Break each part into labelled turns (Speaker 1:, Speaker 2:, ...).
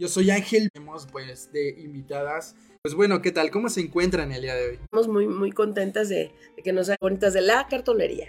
Speaker 1: Yo soy Ángel. Tenemos pues de invitadas. Pues bueno, ¿qué tal? ¿Cómo se encuentran el día de hoy?
Speaker 2: Estamos muy, muy contentas de, de que nos hagan bonitas de la cartonería.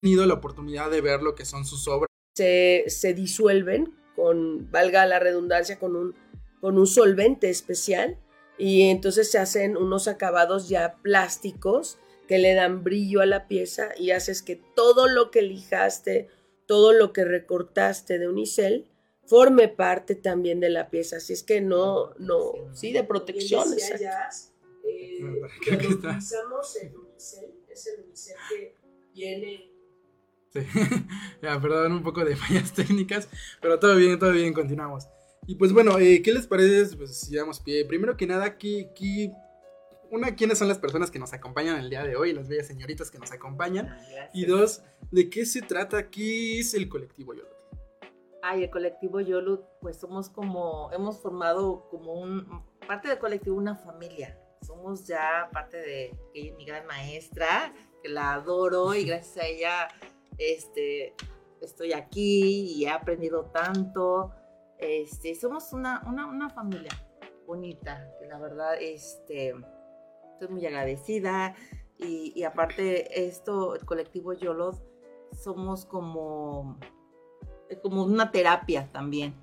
Speaker 1: He tenido la oportunidad de ver lo que son sus obras.
Speaker 2: Se, se disuelven con, valga la redundancia, con un, con un solvente especial y entonces se hacen unos acabados ya plásticos que le dan brillo a la pieza y haces que todo lo que lijaste, todo lo que recortaste de unicel forme parte también de la pieza. Así es que no, no, sí, de protección. exacto. eh,
Speaker 1: Creo que está.
Speaker 2: utilizamos el unicel, es el unicel que viene
Speaker 1: Sí. ya, perdón, un poco de fallas técnicas, pero todo bien, todo bien, continuamos. Y pues bueno, eh, ¿qué les parece? Pues si damos pie. Primero que nada, aquí, aquí, una, ¿quiénes son las personas que nos acompañan el día de hoy? Las bellas señoritas que nos acompañan. Y dos, ¿de qué se trata? ¿Qué es el colectivo Yolot?
Speaker 3: Ay, el colectivo Yolut, pues somos como, hemos formado como un, parte del colectivo una familia. Somos ya parte de ella mi gran maestra, que la adoro y gracias a ella este, estoy aquí y he aprendido tanto. Este, somos una, una, una familia bonita, que la verdad este, estoy muy agradecida. Y, y aparte, esto, el colectivo Yolot, somos como es como una terapia también.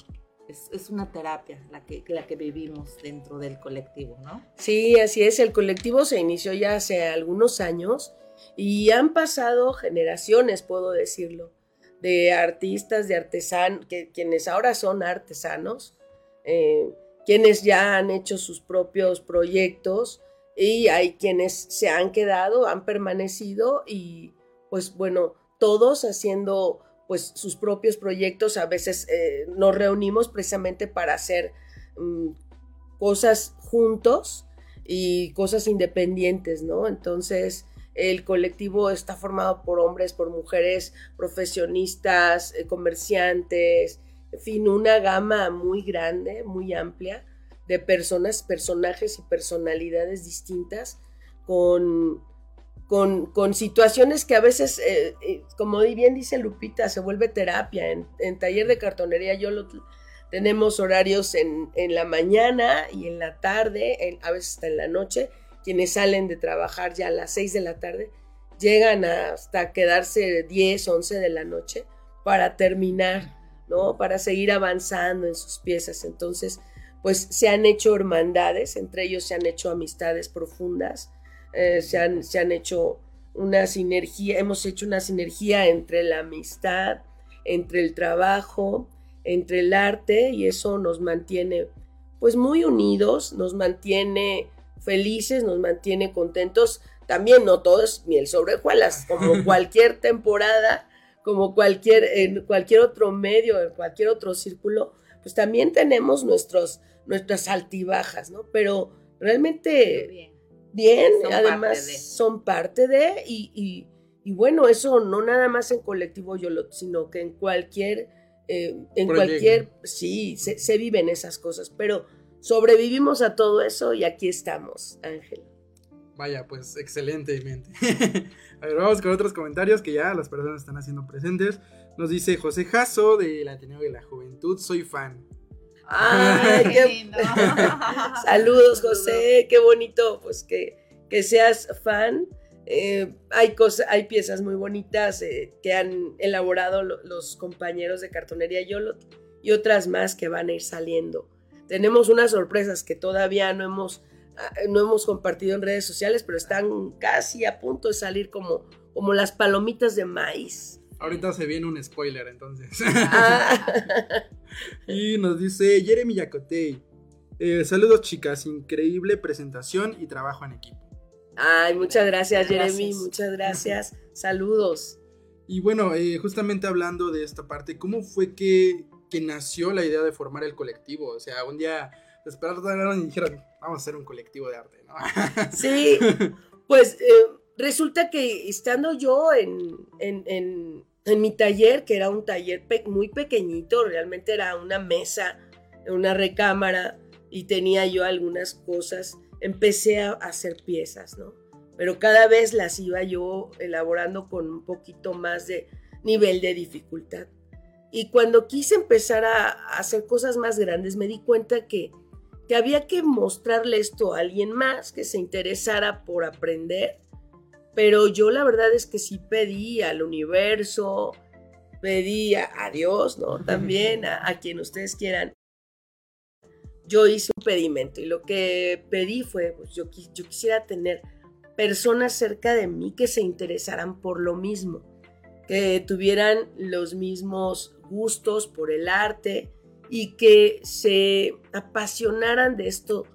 Speaker 3: Es, una terapia la que, la que vivimos dentro del colectivo, ¿no?
Speaker 2: Sí, así es. El colectivo se inició ya hace algunos años y han pasado generaciones, puedo decirlo, de artistas, de artesanos, quienes ahora son artesanos, eh, quienes ya han hecho sus propios proyectos y hay quienes se han quedado, han permanecido y pues bueno, todos haciendo pues sus propios proyectos, a veces eh, nos reunimos precisamente para hacer mm, cosas juntos y cosas independientes, ¿no? Entonces, el colectivo está formado por hombres, por mujeres, profesionistas, eh, comerciantes, en fin, una gama muy grande, muy amplia de personas, personajes y personalidades distintas con, con, con situaciones que a veces, eh, eh, como bien dice Lupita, se vuelve terapia. En, taller de cartonería yo lo, tenemos horarios en, en, la mañana y en la tarde, en, a veces hasta en la noche. Quienes salen de trabajar ya a las 6 de la tarde llegan hasta quedarse 10, 11 de la noche para terminar, ¿no? Para seguir avanzando en sus piezas. Entonces, pues se han hecho hermandades, entre ellos se han hecho amistades profundas, eh, se, han, se han hecho una sinergia, hemos hecho una sinergia entre la amistad, entre el trabajo, entre el arte y eso nos mantiene pues muy unidos, nos mantiene felices, nos mantiene contentos. También no todo es miel sobre hojuelas, como cualquier temporada, como cualquier, en cualquier otro medio, en cualquier otro círculo, pues también tenemos nuestros, nuestras altibajas, ¿no? Pero realmente
Speaker 3: Bien.
Speaker 2: bien,
Speaker 3: Son
Speaker 2: además
Speaker 3: parte
Speaker 2: son parte de, y, y- y bueno, eso no nada más en colectivo Yolot, sino que en cualquier, eh, en
Speaker 1: Proyecto.
Speaker 2: cualquier, sí, se, se viven esas cosas, pero sobrevivimos a todo eso y aquí estamos, Ángel.
Speaker 1: Vaya, pues excelentemente. a ver, vamos con otros comentarios que ya las personas están haciendo presentes. Nos dice José Jasso del Ateneo de la Juventud, soy fan.
Speaker 2: Ay,
Speaker 3: Qué lindo.
Speaker 2: Saludos, José, qué bonito, pues que, que seas fan. Eh, hay, cosas, hay piezas muy bonitas eh, que han elaborado lo- los compañeros de cartonería Yolot y otras más que van a ir saliendo. Tenemos unas sorpresas que todavía no hemos, ah, no hemos compartido en redes sociales, pero están casi a punto de salir como, como las palomitas de maíz.
Speaker 1: Ahorita se viene un spoiler, entonces.
Speaker 2: Ah,
Speaker 1: y nos dice Jeremy Yacotey. eh, saludos chicas, increíble presentación y trabajo en equipo.
Speaker 2: Ay, muchas gracias,
Speaker 4: Gracias.
Speaker 2: Jeremy, muchas gracias. Saludos.
Speaker 1: Y bueno, eh, justamente hablando de esta parte, ¿cómo fue que, que nació la idea de formar el colectivo? O sea, un día despertaron y dijeron, vamos a hacer un colectivo de arte, ¿no?
Speaker 2: Sí, pues eh, resulta que estando yo en, en, en- en mi taller, que era un taller muy pequeñito, realmente era una mesa, una recámara, y tenía yo algunas cosas, empecé a hacer piezas, ¿no? Pero cada vez las iba yo elaborando con un poquito más de nivel de dificultad. Y cuando quise empezar a, a hacer cosas más grandes, me di cuenta que que había que mostrarle esto a alguien más que se interesara por aprender. Pero yo la verdad es que sí pedí al universo, pedí a, Dios, ¿no? También a, a quien ustedes quieran. Yo hice un pedimento y lo que pedí fue, pues yo, yo quisiera tener personas cerca de mí que se interesaran por lo mismo, que tuvieran los mismos gustos por el arte, y que se apasionaran de esto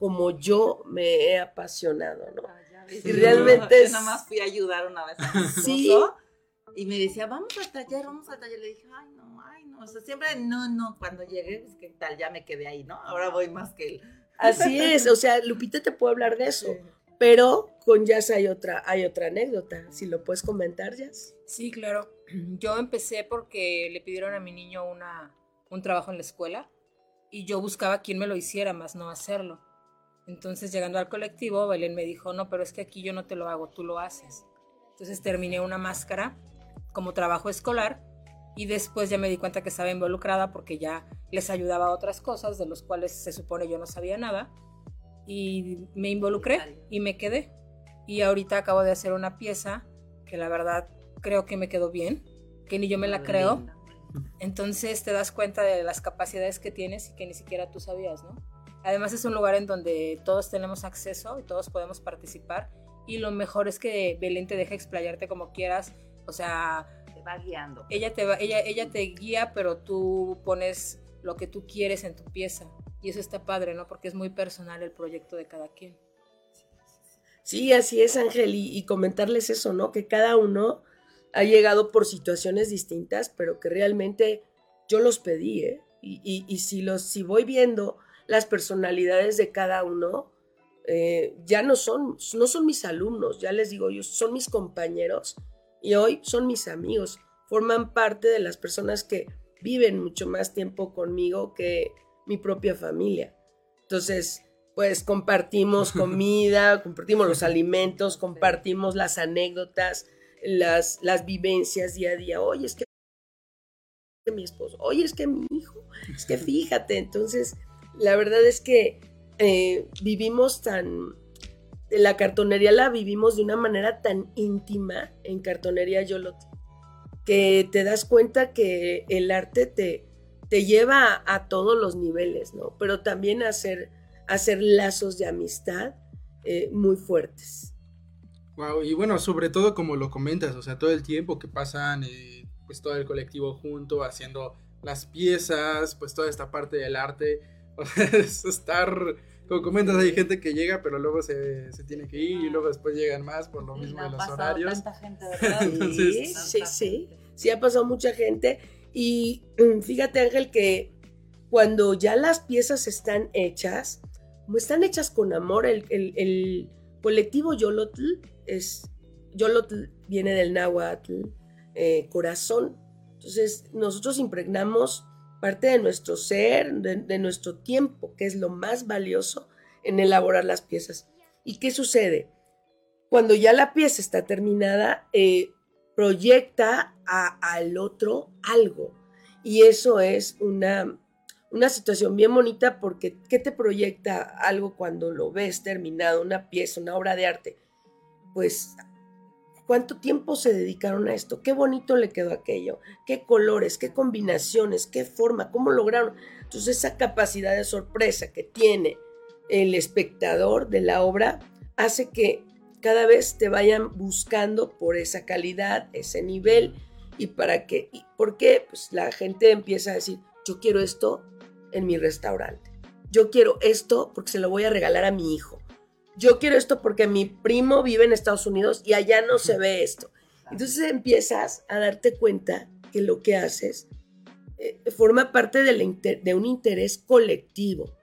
Speaker 2: como yo me he apasionado, ¿no?
Speaker 3: Y
Speaker 2: realmente
Speaker 3: yo
Speaker 2: es-
Speaker 3: nada más fui a ayudar una vez a mi esposo
Speaker 2: Sí.
Speaker 3: y me decía, vamos al taller, vamos al taller. Le dije, ay, no, ay, no. O sea, siempre no, no. Cuando llegué, pues qué tal, ya me quedé ahí, ¿no? Ahora voy más que él.
Speaker 2: Así es, o sea, Lupita te puede hablar de eso, pero con Jazz hay otra, hay otra anécdota, si lo puedes comentar, Jazz.
Speaker 4: Sí, claro. Yo empecé porque le pidieron a mi niño una, un trabajo en la escuela y yo buscaba quién me lo hiciera, más no hacerlo. Entonces, llegando al colectivo, Belén me dijo, no, pero es que aquí yo no te lo hago, tú lo haces. Entonces terminé una máscara como trabajo escolar y después ya me di cuenta que estaba involucrada porque ya les ayudaba a otras cosas de los cuales se supone yo no sabía nada y me involucré y me quedé. Y ahorita acabo de hacer una pieza que la verdad creo que me quedó bien, que ni yo me la creo. Entonces te das cuenta de las capacidades que tienes y que ni siquiera tú sabías, ¿no? Además es un lugar en donde todos tenemos acceso y todos podemos participar y lo mejor es que Belén te deja explayarte como quieras, o sea,
Speaker 3: Te va guiando.
Speaker 4: ella te va, ella, ella te guía, pero tú pones lo que tú quieres en tu pieza y eso está padre, ¿no? Porque es muy personal el proyecto de cada quien.
Speaker 2: Sí, así es, Ángel, y, y comentarles eso, ¿no? Que cada uno ha llegado por situaciones distintas, pero que realmente yo los pedí, ¿eh? Y, y- y si, los, si voy viendo las personalidades de cada uno, eh, ya no son, no son mis alumnos, ya les digo yo, son mis compañeros y hoy son mis amigos, forman parte de las personas que viven mucho más tiempo conmigo que mi propia familia. Entonces, pues compartimos comida, compartimos los alimentos, compartimos las anécdotas, las, las vivencias día a día. Oye, es que mi esposo, oye, es que mi hijo, es que fíjate, entonces, la verdad es que eh, vivimos tan, la cartonería la vivimos de una manera tan íntima en cartonería Yolot, que te das cuenta que el arte te, te lleva a, todos los niveles, ¿no? Pero también a hacer, hacer lazos de amistad eh, muy fuertes.
Speaker 1: Wow, y bueno, sobre todo como lo comentas, o sea, todo el tiempo que pasan, eh, pues todo el colectivo junto, haciendo las piezas, pues toda esta parte del arte, o sea, es estar, como comentas, hay gente que llega, pero luego se, se tiene que ir y luego después llegan más por lo mismo de
Speaker 3: ha
Speaker 1: los
Speaker 3: pasado
Speaker 1: horarios.
Speaker 3: Tanta gente, ¿verdad?
Speaker 1: Entonces-
Speaker 2: Sí,
Speaker 3: Tanta
Speaker 2: sí, sí.
Speaker 3: gente.
Speaker 2: Sí ha pasado mucha gente. Y mm, fíjate, Ángel, que cuando ya las piezas están hechas, como están hechas con amor, el, el- el colectivo Yolotl es. Yolotl viene del náhuatl, eh, corazón. Entonces, nosotros impregnamos parte de nuestro ser, de, nuestro tiempo, que es lo más valioso en elaborar las piezas. ¿Y qué sucede? Cuando ya la pieza está terminada, eh, proyecta al otro algo. Y eso es una, una situación bien bonita porque ¿qué te proyecta algo cuando lo ves terminado, una pieza, una obra de arte? Pues, ¿cuánto tiempo se dedicaron a esto? ¿Qué bonito le quedó aquello? ¿Qué colores? ¿Qué combinaciones? ¿Qué forma? ¿Cómo lograron? Entonces esa capacidad de sorpresa que tiene el espectador de la obra hace que cada vez te vayan buscando por esa calidad, ese nivel y para que, y ¿por qué? Pues la gente empieza a decir, yo quiero esto en mi restaurante, yo quiero esto porque se lo voy a regalar a mi hijo, yo quiero esto porque mi primo vive en Estados Unidos y allá no se ve esto. Entonces empiezas a darte cuenta que lo que haces eh, forma parte de, la de un interés colectivo.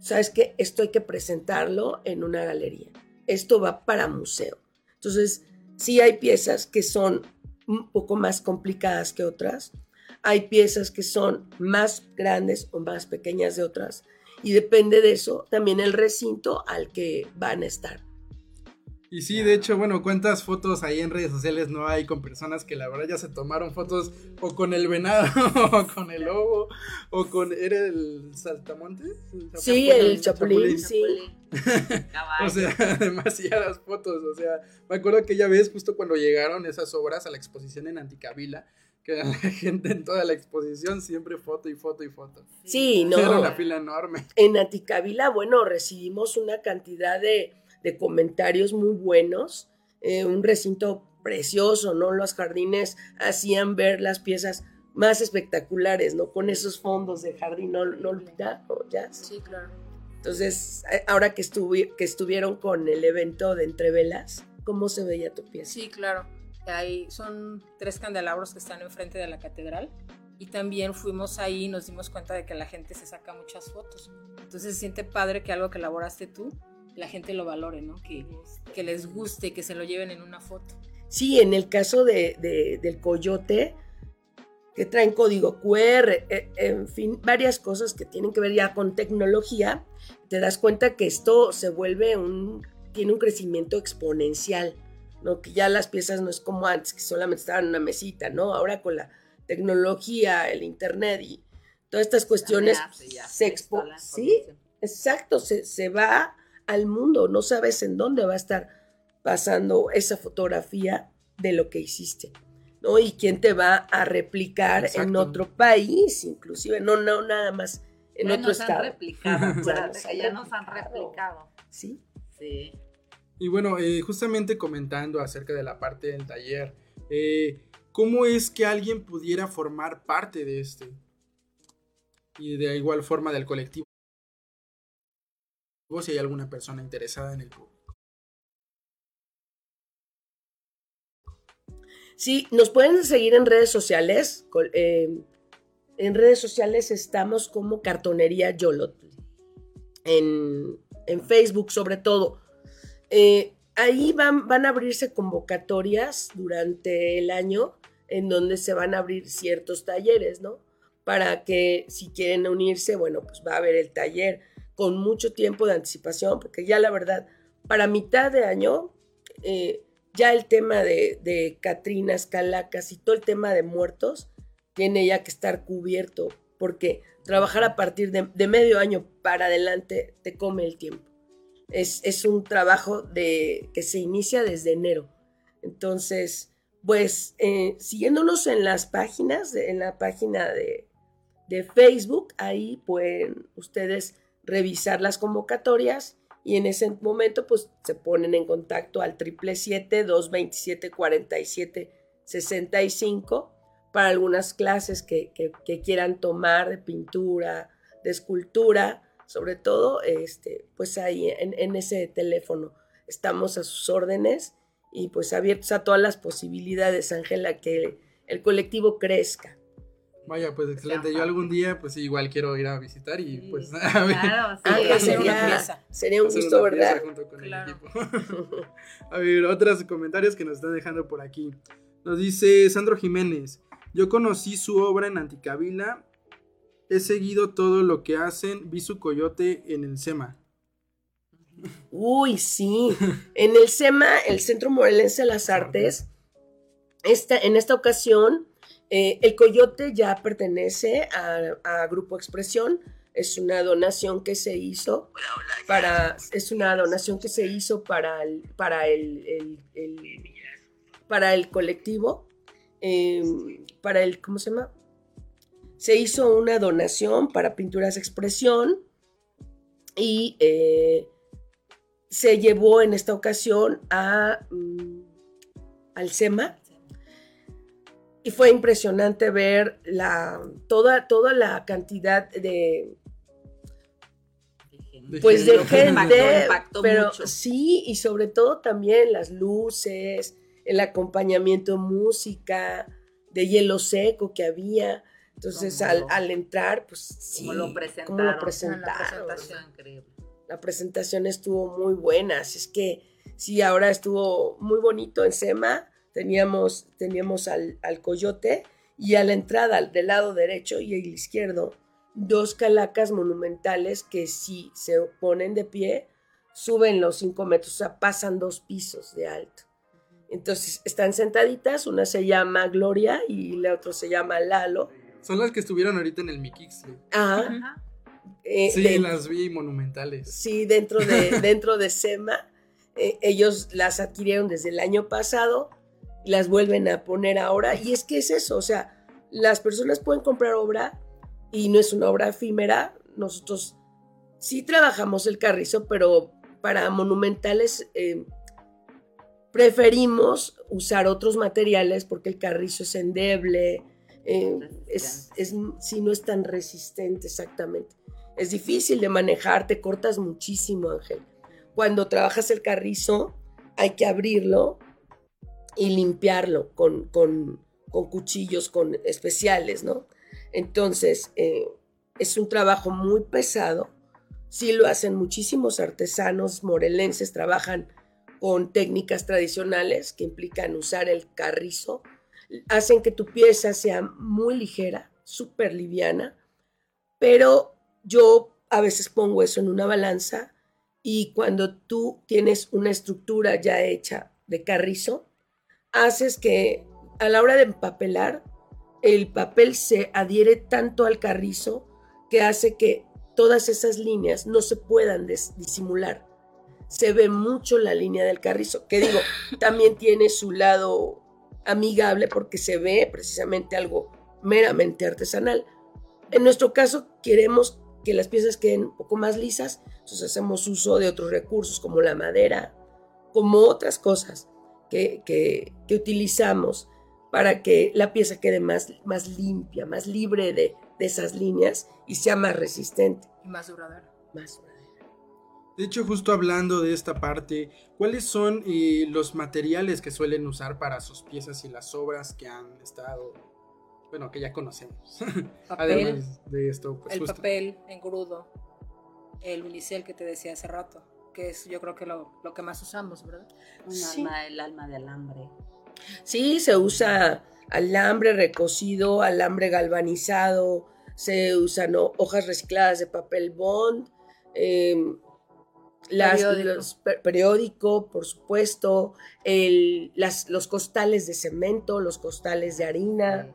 Speaker 2: Sabes que esto hay que presentarlo en una galería. Esto va para museo. Entonces, sí hay piezas que son un poco más complicadas que otras. Hay piezas que son más grandes o más pequeñas de otras. Y depende de eso también el recinto al que van a estar.
Speaker 1: Y sí, de hecho, bueno, ¿cuántas fotos ahí en redes sociales no hay con personas que la verdad ya se tomaron fotos o con el venado, o con el lobo, o con. ¿Era el saltamonte?
Speaker 2: Sí, el chapulín, sí.
Speaker 3: Caballo.
Speaker 1: O sea, demasiadas fotos. O sea, me acuerdo que ya ves justo cuando llegaron esas obras a la exposición en Anticabila, que la gente en toda la exposición siempre foto y foto y foto.
Speaker 2: Sí, no.
Speaker 1: Era una fila enorme.
Speaker 2: En Aticabila, bueno, recibimos una cantidad de, de comentarios muy buenos, eh, un recinto precioso, ¿no? Los jardines hacían ver las piezas más espectaculares, ¿no? Con esos fondos de jardín, no, no ya.
Speaker 4: Sí, claro.
Speaker 2: Entonces, ahora que, estuvi- que estuvieron con el evento de Entrevelas, ¿cómo se veía tu pieza?
Speaker 4: Sí, claro. Ahí son tres candelabros que están enfrente de la catedral. Y también fuimos ahí y nos dimos cuenta de que la gente se saca muchas fotos. Entonces se siente padre que algo que elaboraste tú, la gente lo valore, ¿no? Que, les guste, que se lo lleven en una foto.
Speaker 2: Sí, en el caso de- del coyote, que traen código QR, eh, en fin, varias cosas que tienen que ver ya con tecnología, te das cuenta que esto se vuelve un, tiene un crecimiento exponencial, ¿no? Que ya las piezas no es como antes, que solamente estaban en una mesita, ¿no? Ahora con la tecnología, el internet y todas estas cuestiones
Speaker 3: ya,
Speaker 2: se
Speaker 3: sí,
Speaker 2: expo... Exacto, se, se va al mundo, no sabes en dónde va a estar pasando esa fotografía de lo que hiciste, ¿no? Y quién te va a replicar en otro país, inclusive, no, no, nada más en
Speaker 3: Ya
Speaker 2: otro
Speaker 3: nos han
Speaker 2: estado.
Speaker 3: replicado,
Speaker 2: Ya han
Speaker 3: ya nos han
Speaker 2: replicado. Sí,
Speaker 3: Sí.
Speaker 1: Y bueno, eh, justamente comentando acerca de la parte del taller, eh, ¿cómo es que alguien pudiera formar parte de este? Y de igual forma del colectivo, si hay alguna persona interesada en el público.
Speaker 2: Sí, nos pueden seguir en redes sociales. eh, en redes sociales estamos como Cartonería Yolot. En, en Facebook, sobre todo. Eh, ahí van, van a abrirse convocatorias durante el año en donde se van a abrir ciertos talleres, ¿no? Para que si quieren unirse, bueno, pues va a haber el taller con mucho tiempo de anticipación, porque ya la verdad, para mitad de año, eh, ya el tema de, de Calacas y todo el tema de muertos tiene ya que estar cubierto, porque trabajar a partir de medio año para adelante te come el tiempo. Es, es un trabajo de, que se inicia desde enero. Entonces, pues eh, siguiéndonos en las páginas, en la página de, de Facebook, ahí pueden ustedes revisar las convocatorias y en ese momento pues se ponen en contacto al 777-227-4765 para algunas clases que- que quieran tomar de pintura, de escultura, sobre todo este, pues ahí en, en ese teléfono estamos a sus órdenes y pues abiertos a todas las posibilidades, Ángela, que el colectivo crezca.
Speaker 1: Vaya, pues excelente. Yo algún día, pues igual quiero ir a visitar y
Speaker 3: Sí,
Speaker 1: pues a ver.
Speaker 3: Claro, sí.
Speaker 2: Ah,
Speaker 4: una
Speaker 2: sería, un gusto, ¿verdad?
Speaker 1: junto con el
Speaker 4: Claro.
Speaker 1: equipo. a ver, otros comentarios que nos están dejando por aquí. Nos dice Sandro Jiménez. Yo conocí su obra en Anticabila. He seguido todo lo que hacen. Vi su coyote en el SEMA.
Speaker 2: Uy, sí. En el SEMA, el Centro Morelense de las Artes, esta, en esta ocasión, eh, el Coyote ya pertenece a, a Grupo Expresión. Es una donación que se hizo para. Es una donación que se hizo para el, para el, el- el- para el colectivo. eh, para el. ¿Cómo se llama? Se hizo una donación para Pinturas Expresión. Y eh, se llevó en esta ocasión a, mm, al SEMA y fue impresionante ver la, toda, toda la cantidad de, Pues de
Speaker 1: gente.
Speaker 2: gente,
Speaker 3: Impactó, impactó
Speaker 2: pero
Speaker 3: mucho.
Speaker 2: sí, y sobre todo también las luces, el acompañamiento música, de hielo seco que había. Entonces, al,
Speaker 3: lo-
Speaker 2: al entrar, pues sí,
Speaker 3: Como lo presentaron.
Speaker 2: cómo lo
Speaker 3: La
Speaker 2: presentaron.
Speaker 3: presentación increíble.
Speaker 2: La presentación estuvo muy buena, así es que sí, ahora estuvo muy bonito en SEMA. Teníamos, teníamos al, al coyote y a la entrada del lado derecho y el izquierdo dos calacas monumentales que si se ponen de pie suben los cinco metros, o sea, pasan dos pisos de alto. Entonces están sentaditas, una se llama Gloria y la otra se llama Lalo.
Speaker 1: Son las que estuvieron ahorita en el Mikixle.
Speaker 2: Ah,
Speaker 3: Ajá.
Speaker 2: eh,
Speaker 1: Sí,
Speaker 2: de-
Speaker 1: las vi monumentales.
Speaker 2: Sí, dentro de, dentro de SEMA. eh, ellos las adquirieron desde el año pasado y las vuelven a poner ahora. Y es que es eso, o sea, las personas pueden comprar obra y no es una obra efímera. Nosotros sí trabajamos el carrizo, pero para monumentales eh, preferimos usar otros materiales porque el carrizo es endeble, eh, es, es, sí, no es tan resistente exactamente. Es difícil de manejar, te cortas muchísimo, Ángel. Cuando trabajas el carrizo, hay que abrirlo y limpiarlo con, con, con cuchillos con especiales, ¿no? Entonces, eh, es un trabajo muy pesado. Sí lo hacen muchísimos artesanos morelenses, trabajan con técnicas tradicionales que implican usar el carrizo. Hacen que tu pieza sea muy ligera, súper liviana, pero yo a veces pongo eso en una balanza y cuando tú tienes una estructura ya hecha de carrizo, haces que a la hora de empapelar, el papel se adhiere tanto al carrizo que hace que todas esas líneas no se puedan disimular. Se ve mucho la línea del carrizo, que digo, también tiene su lado amigable porque se ve precisamente algo meramente artesanal. En nuestro caso, queremos que las piezas queden un poco más lisas, entonces hacemos uso de otros recursos como la madera, como otras cosas que, que- que utilizamos para que la pieza quede más, más limpia, más libre de, de esas líneas y sea más resistente.
Speaker 4: Y más duradero.
Speaker 2: Más
Speaker 1: De hecho, justo hablando de esta parte, ¿cuáles son eh, los materiales que suelen usar para sus piezas y las obras que han estado, bueno, que ya conocemos?
Speaker 4: Papel,
Speaker 1: Además de esto, pues
Speaker 4: el
Speaker 1: justo.
Speaker 4: papel engrudo, el unicel que te decía hace rato, que es yo creo que lo, lo que más usamos, ¿verdad?
Speaker 3: Un
Speaker 2: Sí.
Speaker 3: alma, el alma de alambre.
Speaker 2: Sí, se usa alambre recocido, alambre galvanizado, se usan ho- hojas recicladas de papel bond, em, las-
Speaker 4: Periódico.
Speaker 2: los per- periódico, por supuesto, el- las- los costales de cemento, los costales de harina,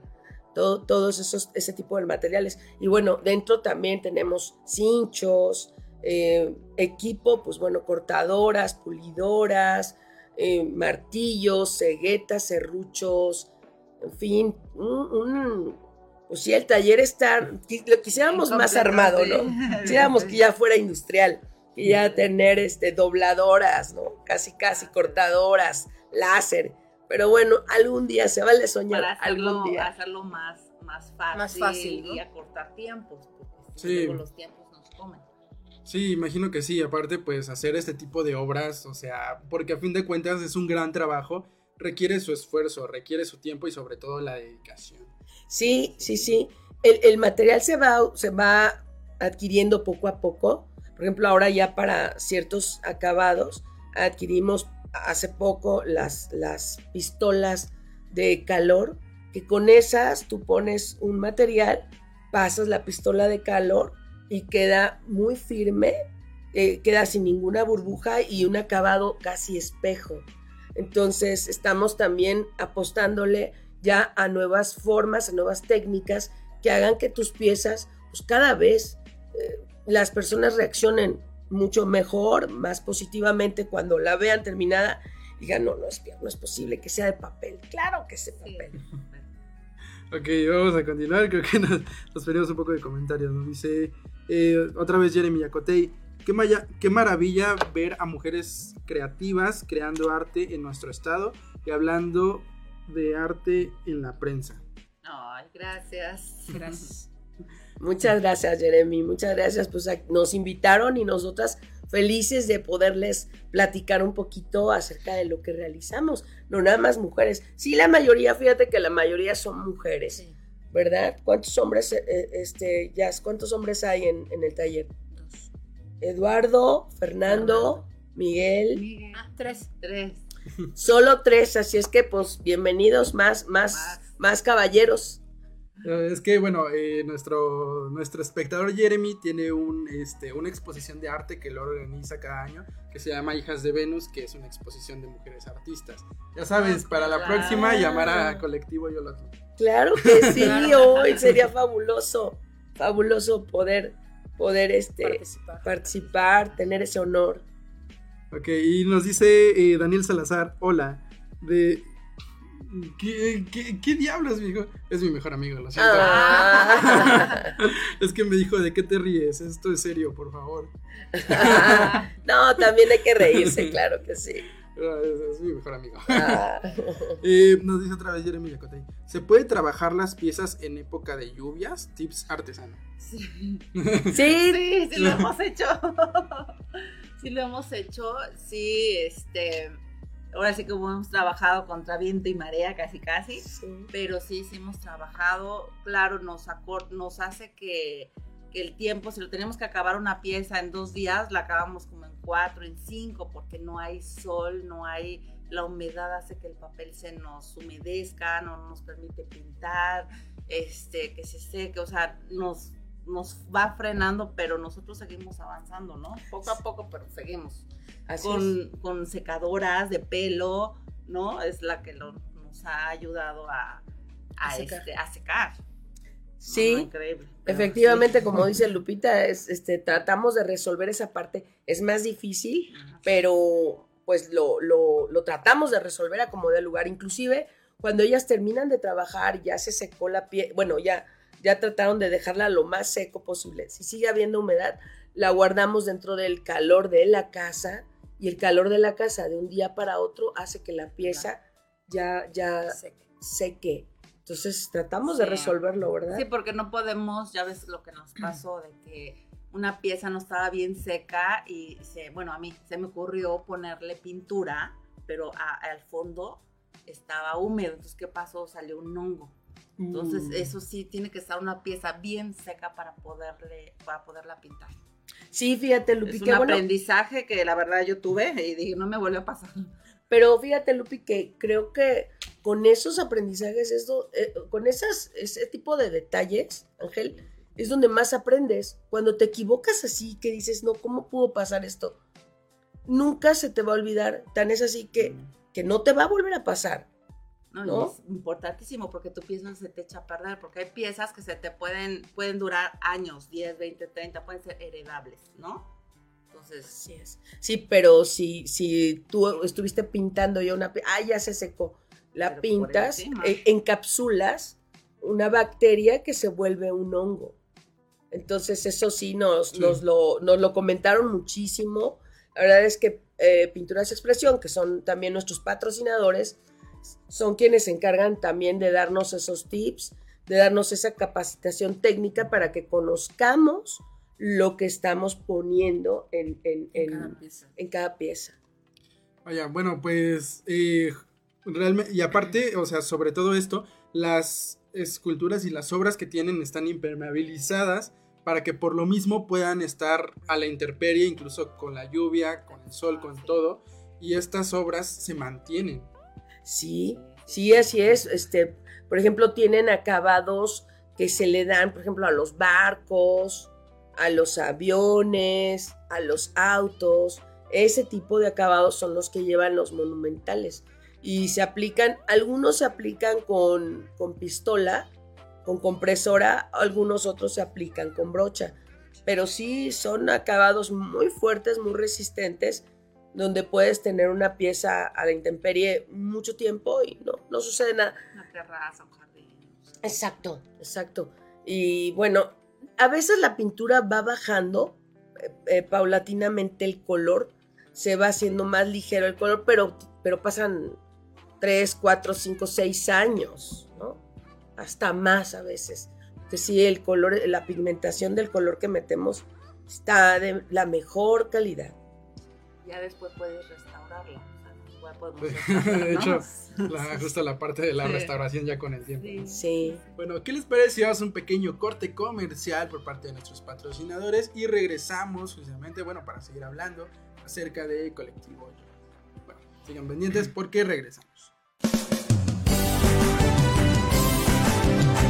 Speaker 2: todo, todos esos, ese tipo de materiales. Y bueno, dentro también tenemos cinchos, eh, equipo, pues bueno, cortadoras, pulidoras, eh, martillos, ceguetas, serruchos, en fin, un, un- pues sí, el taller está, lo quisiéramos más armado, ¿no? Quisiéramos que ya fuera industrial, que ya tener este, dobladoras, ¿no? Casi, casi cortadoras, láser. Pero bueno, algún día se vale soñar,
Speaker 3: Para hacerlo,
Speaker 2: algún día.
Speaker 3: hacerlo más, más fácil,
Speaker 4: Más fácil, ¿no?
Speaker 3: y acortar tiempos, porque
Speaker 1: Sí.
Speaker 3: luego los tiempos nos comen.
Speaker 1: Sí, imagino que sí. Aparte, pues hacer este tipo de obras, o sea, porque a fin de cuentas es un gran trabajo, requiere su esfuerzo, requiere su tiempo y sobre todo la dedicación.
Speaker 2: Sí, sí, sí. El, el material se va, se va adquiriendo poco a poco. Por ejemplo, ahora ya para ciertos acabados adquirimos hace poco las, las pistolas de calor, que con esas tú pones un material, pasas la pistola de calor y queda muy firme, eh, queda sin ninguna burbuja y un acabado casi espejo. Entonces estamos también apostándole ya a nuevas formas, a nuevas técnicas que hagan que tus piezas, pues cada vez eh, las personas reaccionen mucho mejor, más positivamente cuando la vean terminada. Digan, no, no es, no es posible que sea de papel. Claro que es de
Speaker 3: Sí.
Speaker 2: papel.
Speaker 1: Ok, vamos a continuar. Creo que nos, nos perdimos un poco de comentarios. ¿no? Dice eh, otra vez Jeremy Yacotey. Qué, maya- qué maravilla ver a mujeres creativas creando arte en nuestro estado y hablando de arte en la prensa.
Speaker 3: Ay, gracias.
Speaker 4: Gracias.
Speaker 2: Muchas gracias, Jeremy. Muchas gracias. Pues nos invitaron y nosotras felices de poderles platicar un poquito acerca de lo que realizamos. No nada más mujeres. Sí, la mayoría, fíjate que la mayoría son mujeres,
Speaker 4: Sí,
Speaker 2: ¿verdad? ¿Cuántos hombres, eh, eh, este, Jazz, cuántos hombres hay en, en el taller?
Speaker 4: dos.
Speaker 2: Eduardo, Fernando, Miguel.
Speaker 3: Miguel.
Speaker 4: Ah, tres.
Speaker 3: Tres.
Speaker 2: Solo tres, así es que pues bienvenidos más, más,
Speaker 3: Más.
Speaker 2: más caballeros.
Speaker 1: Eh, Es que, bueno, eh, nuestro, nuestro espectador Jeremy tiene un, este, una exposición de arte que lo organiza cada año, que se llama Hijas de Venus, que es una exposición de mujeres artistas. Ya sabes,
Speaker 3: Ah,
Speaker 1: para la
Speaker 3: claro.
Speaker 1: próxima llamar a Colectivo Yolotl.
Speaker 2: Claro que sí,
Speaker 4: Claro.
Speaker 2: hoy sería fabuloso, fabuloso poder, poder este,
Speaker 4: Participar.
Speaker 2: participar, tener ese honor.
Speaker 1: Ok, y nos dice eh, Daniel Salazar, hola, de... ¿Qué, qué, qué diablos, mijo? Es mi mejor amigo, lo siento.
Speaker 2: Ah.
Speaker 1: Es que me dijo, ¿de qué te ríes? Esto es serio, por favor.
Speaker 2: no, también hay que reírse, claro que sí.
Speaker 1: Ah, Es, es mi mejor amigo.
Speaker 2: Ah.
Speaker 1: Eh, nos dice otra vez Jeremy Yacotay. ¿Se puede trabajar las piezas en época de lluvias? Tips artesano.
Speaker 3: Sí.
Speaker 2: Sí,
Speaker 3: Sí, sí lo hemos hecho. sí lo hemos hecho. Sí, este. Ahora sí que hemos trabajado contra viento y marea, casi casi.
Speaker 2: sí.
Speaker 3: Pero sí, sí hemos trabajado. Claro, nos, nos hace que, que el tiempo, si lo tenemos que acabar una pieza en dos días, la acabamos como en cuatro, en cinco, porque no hay sol, no hay. La humedad hace que el papel se nos humedezca, no nos permite pintar, este, que se seque, o sea, nos, nos va frenando, pero nosotros seguimos avanzando, ¿no? Poco a poco, pero seguimos
Speaker 2: Así es.
Speaker 3: con, con secadoras de pelo, ¿no? Es la que lo- nos ha ayudado a, a,
Speaker 2: A secar.
Speaker 3: este, a secar.
Speaker 2: Sí,
Speaker 3: No, increíble.
Speaker 2: Efectivamente,
Speaker 3: sí.
Speaker 2: como dice Lupita, es, este, tratamos de resolver esa parte. Es más difícil,
Speaker 3: Ajá.
Speaker 2: pero pues lo, lo, lo tratamos de resolver a como de lugar. Inclusive cuando ellas terminan de trabajar, ya se secó la piel, bueno, ya, ya trataron de dejarla lo más seco posible. Si sigue habiendo humedad, la guardamos dentro del calor de la casa y el calor de la casa de un día para otro hace que la pieza ya, ya
Speaker 4: Seque.
Speaker 2: seque. Entonces tratamos de resolverlo, ¿verdad?
Speaker 3: Sí, porque no podemos, ya ves lo que nos pasó de que una pieza no estaba bien seca y se, bueno, a mí se me ocurrió ponerle pintura, pero a- al fondo estaba húmedo. Entonces, ¿qué pasó? Salió un hongo. Entonces,
Speaker 1: Uh.
Speaker 3: eso sí, tiene que estar una pieza bien seca para poderle, para poderla pintar.
Speaker 2: Sí, fíjate, Lupi,
Speaker 3: es un
Speaker 2: bueno.
Speaker 3: aprendizaje que la verdad yo tuve y dije, no me vuelve a pasar.
Speaker 2: Pero fíjate, Lupi, que creo que con esos aprendizajes, esto, eh, con esas, ese tipo de detalles, Ángel, es donde más aprendes. Cuando te equivocas así, que dices, no, ¿cómo pudo pasar esto? Nunca se te va a olvidar. Tan es así que, que no te va a volver a pasar.
Speaker 3: ¿No?
Speaker 2: ¿No?
Speaker 3: Y es importantísimo porque tu pieza se te echa a perder, porque hay piezas que se te pueden, pueden durar años, 10, 20, 30, pueden ser heredables, ¿no? Entonces,
Speaker 2: Así es. Sí, pero si, si tú estuviste pintando ya una pieza, ah, ya se secó, la pintas, eh, encapsulas una bacteria que se vuelve un hongo. Entonces eso sí nos,
Speaker 1: Sí.
Speaker 2: Nos, lo, nos lo comentaron muchísimo. La verdad es que eh, Pinturas Expresión, que son también nuestros patrocinadores, son quienes se encargan también de darnos esos tips, de darnos esa capacitación técnica para que conozcamos lo que estamos poniendo en, en-
Speaker 3: en
Speaker 2: en-
Speaker 3: cada pieza.
Speaker 2: en cada pieza.
Speaker 1: Vaya, bueno, pues eh, realmente, y aparte, o sea, sobre todo esto, las esculturas y las obras que tienen están impermeabilizadas para que por lo mismo puedan estar a la intemperie, incluso con la lluvia, con el sol, con todo, y estas obras se mantienen.
Speaker 2: Sí, sí, así es. Este, por ejemplo, tienen acabados que se le dan, por ejemplo, a los barcos, a los aviones, a los autos. Ese tipo de acabados son los que llevan los monumentales. Y se aplican, algunos se aplican con, con pistola, con compresora, algunos otros se aplican con brocha. Pero sí son acabados muy fuertes, muy resistentes, donde puedes tener una pieza a la intemperie mucho tiempo y no, no sucede nada.
Speaker 3: Una terraza, un jardín.
Speaker 2: Exacto, exacto. Y bueno, a veces la pintura va bajando eh, eh, paulatinamente el color, se va haciendo más ligero el color, pero, pero pasan 3, 4, 5, 6 años, ¿no? Hasta más a veces. porque sí, el color, la pigmentación del color que metemos está de la mejor calidad.
Speaker 3: Ya después puedes restaurarla. o sea, igual podemos
Speaker 1: De
Speaker 3: restaurarla, ¿no?
Speaker 1: hecho, la- justo la parte de la
Speaker 3: Sí.
Speaker 1: restauración ya con el tiempo.
Speaker 3: Sí.
Speaker 2: Sí.
Speaker 1: Bueno, ¿qué les parece si un pequeño corte comercial por parte de nuestros patrocinadores y regresamos justamente, bueno, para seguir hablando acerca de Colectivo? Bueno, sigan pendientes porque regresamos.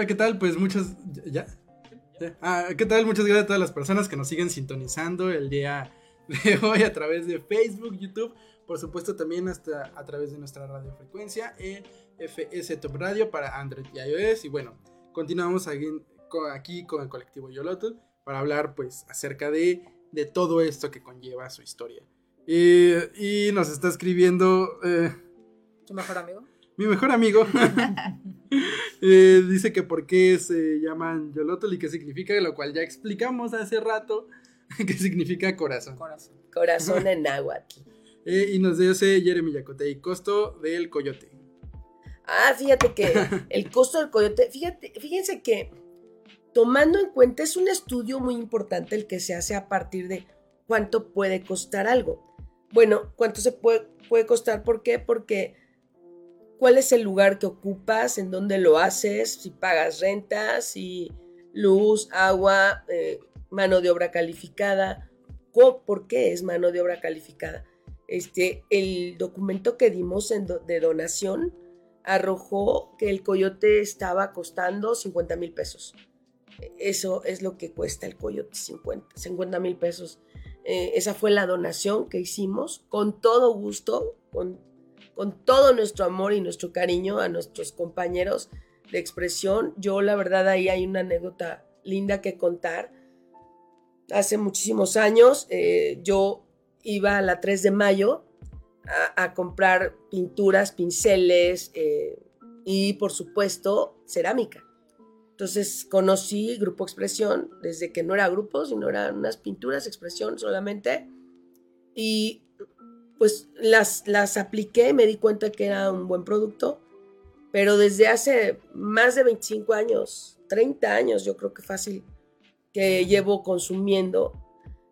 Speaker 1: Hola, ¿qué tal? Pues muchas... ¿Ya? ¿Ya? Ah, ¿qué tal? Muchas gracias a todas las personas que nos siguen sintonizando el día de hoy a través de Facebook, YouTube, por supuesto también hasta a través de nuestra radiofrecuencia en FS Top Radio para Android y iOS. Y bueno, continuamos aquí, con- aquí con el colectivo Yolotl para hablar pues acerca de, de todo esto que conlleva su historia. Y, y nos está escribiendo... eh,
Speaker 4: ¿Tu mejor amigo?
Speaker 1: mi mejor amigo eh, dice que por qué se llaman Yolotl y qué significa, lo cual ya explicamos hace rato que significa corazón.
Speaker 4: Corazón.
Speaker 2: Corazón en náhuatl.
Speaker 1: Eh, y nos dice Jeremy Yacote y costo del coyote.
Speaker 2: Ah, fíjate que el costo del coyote, fíjate, fíjense que tomando en cuenta es un estudio muy importante el que se hace a partir de cuánto puede costar algo. Bueno, cuánto se puede, puede costar, ¿por qué? Porque cuál es el lugar que ocupas, en dónde lo haces, si pagas renta, si luz, agua, eh, mano de obra calificada. ¿Cu- ¿Por qué es mano de obra calificada? Este, el documento que dimos en de donación arrojó que el coyote estaba costando 50 mil pesos. Eso es lo que cuesta el coyote, 50 mil pesos. Eh, esa fue la donación que hicimos con todo gusto, con todo nuestro amor y nuestro cariño a nuestros compañeros de expresión. Yo la verdad ahí hay una anécdota linda que contar. Hace muchísimos años eh, yo iba a la 3 de mayo a, comprar pinturas, pinceles eh, y por supuesto cerámica. Entonces conocí Grupo Expresión desde que no era grupo, sino eran unas pinturas, expresión solamente. Y pues las, las apliqué me di cuenta que era un buen producto. Pero desde hace más de 25 años, 30 años, yo creo que fácil, que llevo consumiendo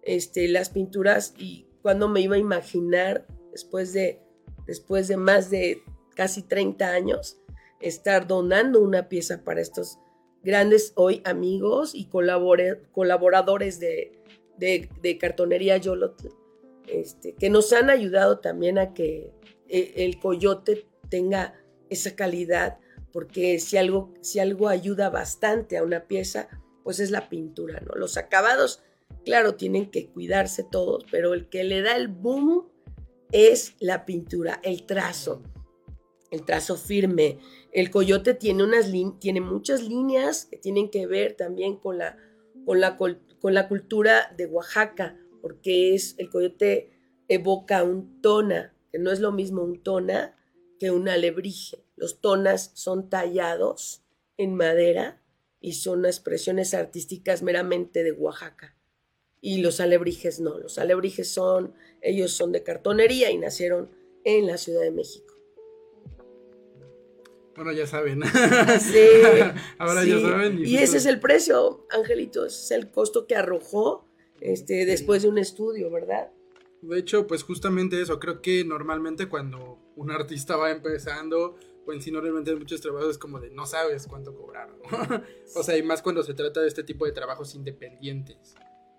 Speaker 2: este, las pinturas y cuando me iba a imaginar después de, después de más de casi 30 años estar donando una pieza para estos grandes hoy amigos y colaboradores de, de- de cartonería Yolotl, este, que nos han ayudado también a que eh, el coyote tenga esa calidad porque si algo, si algo ayuda bastante a una pieza, pues es la pintura, ¿no? Los acabados, claro, tienen que cuidarse todos, pero el que le da el boom es la pintura, el trazo, el trazo firme. El coyote tiene, unas tiene muchas líneas que tienen que ver también con la, con la, con la cultura de Oaxaca, porque es, el coyote evoca un tona, que no es lo mismo un tona que un alebrije. Los tonas son tallados en madera y son expresiones artísticas meramente de Oaxaca. Y los alebrijes no, los alebrijes son, ellos son de cartonería y nacieron en la Ciudad de México.
Speaker 1: Bueno, ya saben.
Speaker 2: Sí,
Speaker 1: Ahora
Speaker 2: sí.
Speaker 1: ya saben.
Speaker 2: Y
Speaker 1: justo-
Speaker 2: ese es el precio, Angelito, ese es el costo que arrojó este, después de un estudio, ¿verdad?
Speaker 1: De hecho, pues justamente eso, creo que normalmente cuando un artista va empezando, o en sí normalmente en muchos trabajos es como de no sabes cuánto cobrar, ¿no? o sea, y más cuando se trata de este tipo de trabajos independientes.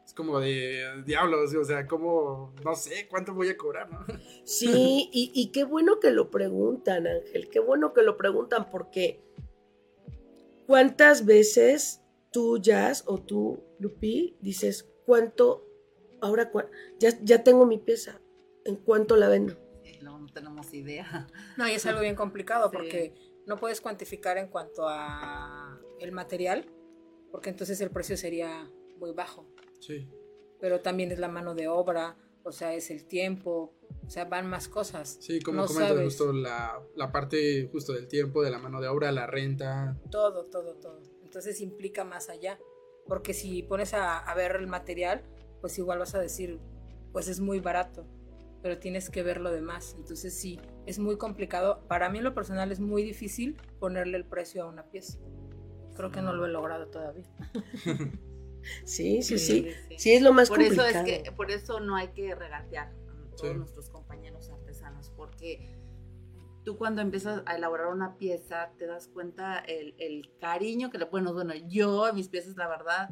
Speaker 1: Es como de diablos, o sea, como, no sé cuánto voy a cobrar, ¿no?
Speaker 2: Sí, y, y qué bueno que lo preguntan, Ángel, qué bueno que lo preguntan, porque ¿cuántas veces tú, Jazz, o tú, Lupi, dices, ¿cuánto? Ahora, ya, ya tengo mi pieza, ¿en cuánto la vendo?
Speaker 3: No, no tenemos idea.
Speaker 4: No, y es algo bien complicado
Speaker 3: Sí.
Speaker 4: porque no puedes cuantificar en cuanto a el material, porque entonces el precio sería muy bajo.
Speaker 1: Sí.
Speaker 4: Pero también es la mano de obra, o sea, es el tiempo, o sea, van más cosas.
Speaker 1: Sí, como
Speaker 4: No
Speaker 1: comentas,
Speaker 4: sabes.
Speaker 1: justo la, la parte justo del tiempo, de la mano de obra, la renta.
Speaker 4: Todo, todo, todo. Entonces implica más allá. Porque si pones a, a ver el material, pues igual vas a decir, pues es muy barato, pero tienes que ver lo demás. Entonces sí, es muy complicado. Para mí en lo personal es muy difícil ponerle el precio a una pieza. Creo que no lo he logrado todavía.
Speaker 2: Sí, sí, sí, sí, es lo más
Speaker 3: por eso
Speaker 2: complicado.
Speaker 3: es que por eso no hay que regatear a todos
Speaker 1: Sí.
Speaker 3: nuestros compañeros artesanos porque tú cuando empiezas a elaborar una pieza te das cuenta el, el cariño que le bueno bueno yo mis piezas la verdad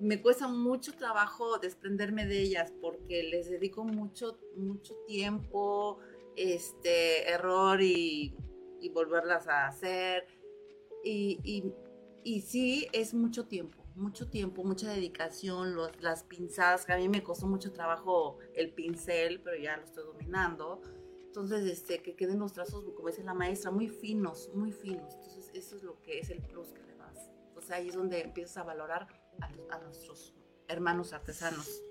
Speaker 3: me cuesta mucho trabajo desprenderme de ellas porque les dedico mucho mucho tiempo este error y, y volverlas a hacer y, y, y sí es mucho tiempo mucho tiempo, mucha dedicación, los- las pinzadas, que a mí me costó mucho trabajo el pincel, pero ya lo estoy dominando. Entonces, este, que queden los trazos, como dice la maestra, muy finos, muy finos. Entonces, eso es lo que es el plus que le das. Entonces, ahí es donde empiezas a valorar a, a nuestros hermanos artesanos.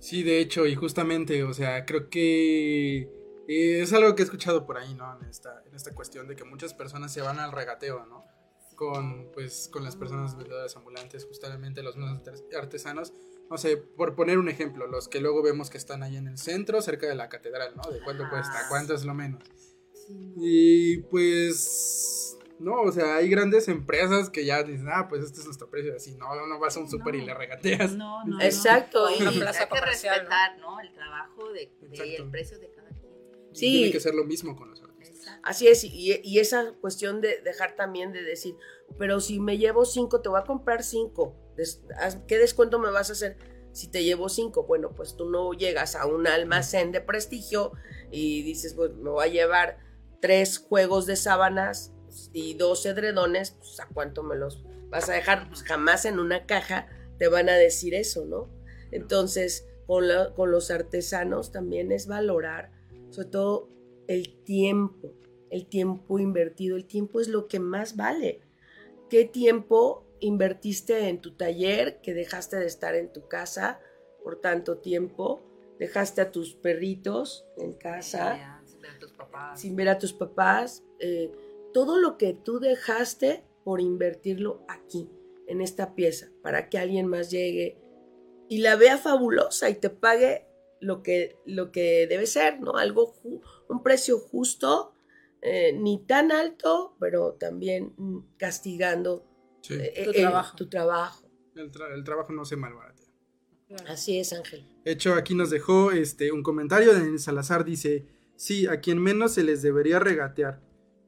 Speaker 1: Sí, de hecho, y justamente, o sea, creo que eh, es algo que he escuchado por ahí, ¿no? En esta, en esta cuestión de que muchas personas se van al regateo, ¿no? Con, pues, con las personas vendedoras ambulantes, justamente los mismos artes- artesanos. No sé, por poner un ejemplo, los que luego vemos que están ahí en el centro, cerca de la catedral, ¿no? De cuánto
Speaker 3: Ajá.
Speaker 1: cuesta, cuánto es lo menos.
Speaker 3: Sí.
Speaker 1: Y pues, no, o sea, hay grandes empresas que ya dicen, ah, pues este es nuestro precio, así, no, no vas a un súper y le regateas.
Speaker 3: No, no, no.
Speaker 2: Exacto, y-
Speaker 3: hay que respetar, ¿no? El trabajo de, de- el precio de cada quien.
Speaker 1: Y
Speaker 2: Sí.
Speaker 1: Tiene que ser lo mismo con los.
Speaker 2: Así es, y, y esa cuestión de dejar también de decir, pero si me llevo cinco, te voy a comprar cinco. ¿Qué descuento me vas a hacer si te llevo cinco? Bueno, pues tú no llegas a un almacén de prestigio y dices, pues me voy a llevar tres juegos de sábanas y dos edredones, pues a cuánto me los vas a dejar, pues jamás en una caja te van a decir eso, ¿no? Entonces, con, la- con los artesanos también es valorar, sobre todo el tiempo, el tiempo invertido. El tiempo es lo que más vale. ¿Qué tiempo invertiste en tu taller que dejaste de estar en tu casa por tanto tiempo? Dejaste a tus perritos en casa
Speaker 3: sin ver a tus papás.
Speaker 2: sin ver a tus papás. eh, todo lo que tú dejaste por invertirlo aquí, en esta pieza, para que alguien más llegue y la vea fabulosa y te pague lo que, lo que debe ser, ¿no? Algo, un precio justo, eh, ni tan alto, pero también mm, castigando
Speaker 1: Sí.
Speaker 2: eh,
Speaker 4: Tu
Speaker 2: el-
Speaker 4: trabajo.
Speaker 2: tu trabajo.
Speaker 1: El, tra- el trabajo no se malbaratea.
Speaker 2: Así es, Ángel.
Speaker 1: De hecho, aquí nos dejó este, un comentario de Salazar, dice, sí, a quien menos se les debería regatear,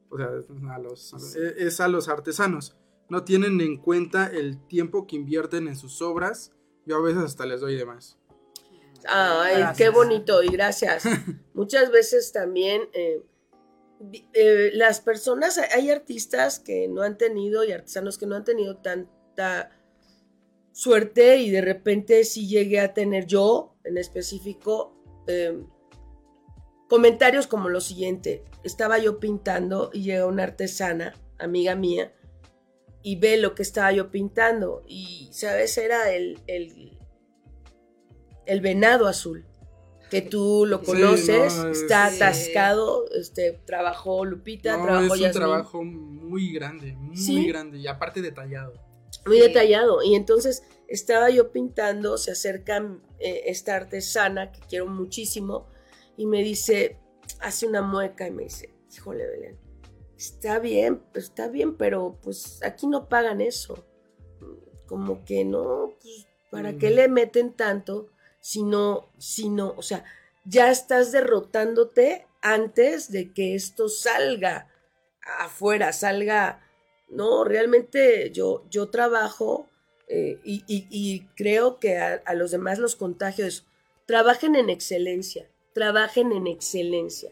Speaker 1: o sea, a los, es a los artesanos. No tienen en cuenta el tiempo que invierten en sus obras, yo a veces hasta les doy de más.
Speaker 2: Ay,
Speaker 4: Gracias.
Speaker 2: qué bonito y gracias. Muchas veces también, eh, eh, las personas, hay artistas que no han tenido y artesanos que no han tenido tanta suerte y de repente sí llegué a tener yo en específico eh, comentarios como lo siguiente. Estaba yo pintando y llega una artesana, amiga mía, y ve lo que estaba yo pintando y, ¿sabes? Era el, el, el venado azul. Que tú lo
Speaker 1: Sí,
Speaker 2: conoces,
Speaker 1: no, es-
Speaker 2: está
Speaker 3: Sí.
Speaker 2: atascado, este, trabajó Lupita,
Speaker 1: No,
Speaker 2: trabajó
Speaker 1: es un trabajo muy grande, muy
Speaker 2: Sí.
Speaker 1: grande y aparte detallado.
Speaker 2: Muy detallado. Y entonces estaba yo pintando, se acerca eh, esta artesana que quiero muchísimo y me dice, hace una mueca y me dice, híjole Belén, está bien, pues, está bien, pero pues aquí no pagan eso. Como que no, pues, ¿para qué
Speaker 1: Mm.
Speaker 2: le meten tanto si no, si no, o sea, ya estás derrotándote antes de que esto salga afuera, salga no, realmente yo, yo trabajo eh, y, creo que a, a los demás los contagios. Trabajen en excelencia, trabajen en excelencia.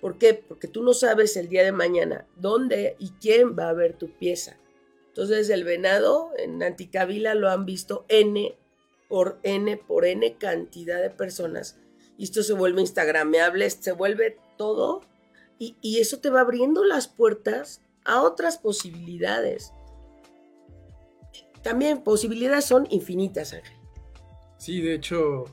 Speaker 2: ¿Por qué? Porque tú no sabes el día de mañana dónde y quién va a ver tu pieza. Entonces el venado en Anticabila lo han visto N por N por N cantidad de personas. Y esto se vuelve instagrameable, se vuelve todo. Y, y eso te va abriendo las puertas a otras posibilidades. También posibilidades son infinitas, Ángel.
Speaker 1: Sí, de hecho,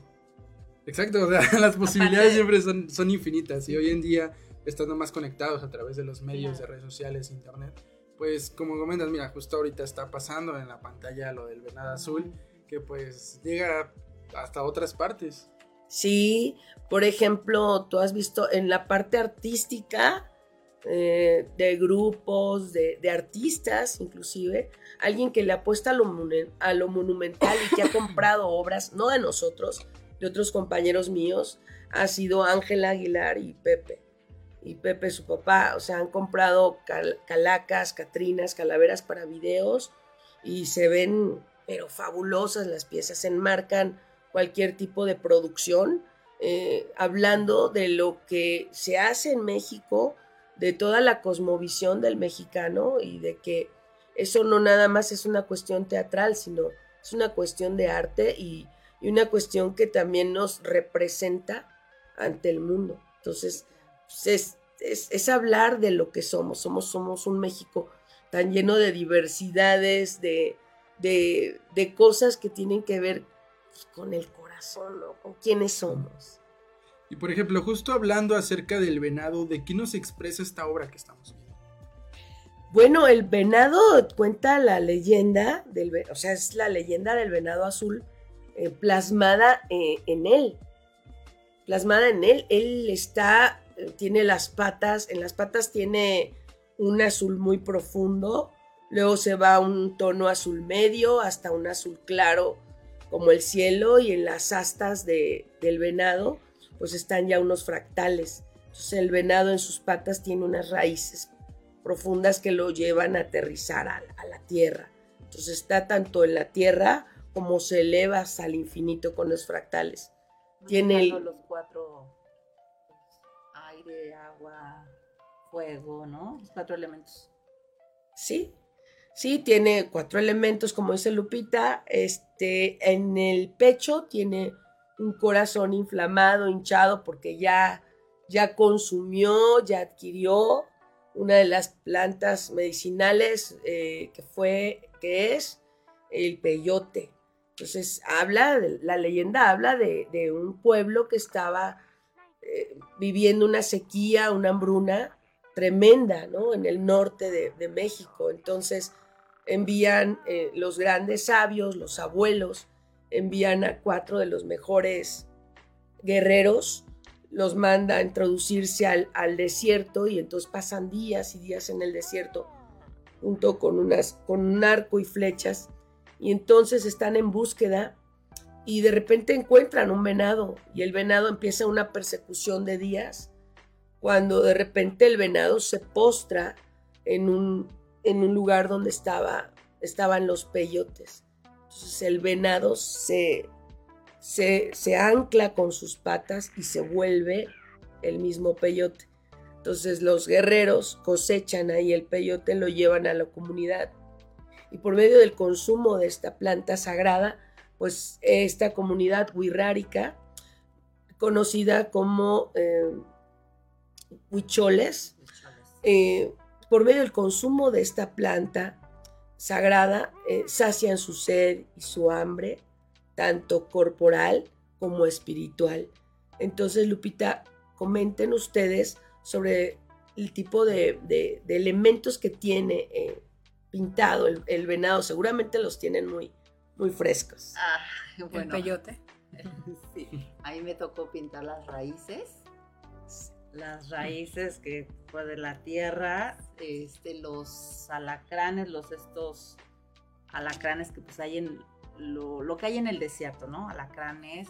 Speaker 1: exacto, o sea, las posibilidades siempre son, son infinitas y hoy en día, estando más conectados a través de los medios de redes sociales, internet, pues como comentas, mira, justo ahorita está pasando en la pantalla lo del venado azul, pues llega hasta otras partes.
Speaker 2: Sí, por ejemplo, tú has visto en la parte artística eh, de grupos, de, artistas inclusive, alguien que le apuesta a lo, a lo monumental y que ha comprado obras, no de nosotros, de otros compañeros míos, ha sido Ángela Aguilar y Pepe. Y Pepe, su papá, o sea, han comprado cal- calacas, catrinas, calaveras para videos y se ven, pero fabulosas las piezas, enmarcan cualquier tipo de producción, eh, hablando de lo que se hace en México, de toda la cosmovisión del mexicano y de que eso no nada más es una cuestión teatral, sino es una cuestión de arte y, y una cuestión que también nos representa ante el mundo. Entonces, pues, es, es- es hablar de lo que somos. Somos, somos un México tan lleno de diversidades, de, de, de cosas que tienen que ver pues, con el corazón, ¿no? Con quiénes somos.
Speaker 1: Y por ejemplo, justo hablando acerca del venado, ¿de qué nos expresa esta obra que estamos viendo?
Speaker 2: Bueno, el venado cuenta la leyenda del, o sea, es la leyenda del venado azul eh, plasmada eh, en él. Plasmada en él. Él está, eh, tiene las patas, en las patas tiene un azul muy profundo, luego se va a un tono azul medio hasta un azul claro como el cielo y en las astas de- del venado pues están ya unos fractales. Entonces el venado en sus patas tiene unas raíces profundas que lo llevan a aterrizar a, a la tierra. Entonces está tanto en la tierra como se eleva hasta el infinito con los fractales. Tiene el-
Speaker 3: los cuatro pues, aire, agua, fuego, ¿no? Los cuatro elementos.
Speaker 2: Sí, sí, tiene cuatro elementos, como dice Lupita. Este, en el pecho tiene un corazón inflamado, hinchado, porque ya, ya consumió, ya adquirió una de las plantas medicinales eh, que fue, que es el peyote. Entonces habla, la leyenda habla de, de un pueblo que estaba eh, viviendo una sequía, una hambruna tremenda, ¿no? En el norte de México. Entonces envían eh, los grandes sabios, los abuelos, envían a cuatro de los mejores guerreros, los manda a introducirse al, al desierto y entonces pasan días y días en el desierto junto con, unas, con un arco y flechas y entonces están en búsqueda y de repente encuentran un venado y el venado empieza una persecución de días cuando de repente el venado se postra en un, en un lugar donde estaba, estaban los peyotes. Entonces el venado se, se, se ancla con sus patas y se vuelve el mismo peyote. Entonces los guerreros cosechan ahí el peyote, lo llevan a la comunidad. Y por medio del consumo de esta planta sagrada, pues esta comunidad wixárika, conocida como eh, huicholes, eh, por medio del consumo de esta planta sagrada, eh, sacian su sed y su hambre, tanto corporal como espiritual. Entonces, Lupita, comenten ustedes sobre el tipo de, de- de elementos que tiene eh, pintado el, el venado. Seguramente los tienen muy, muy frescos.
Speaker 3: Ah,
Speaker 4: El
Speaker 3: bueno,
Speaker 4: peyote.
Speaker 3: sí. Ahí me tocó pintar las raíces. Las raíces que fue de la tierra, este, los alacranes, los estos alacranes que pues hay en lo, lo que hay en el desierto, ¿no? Alacranes,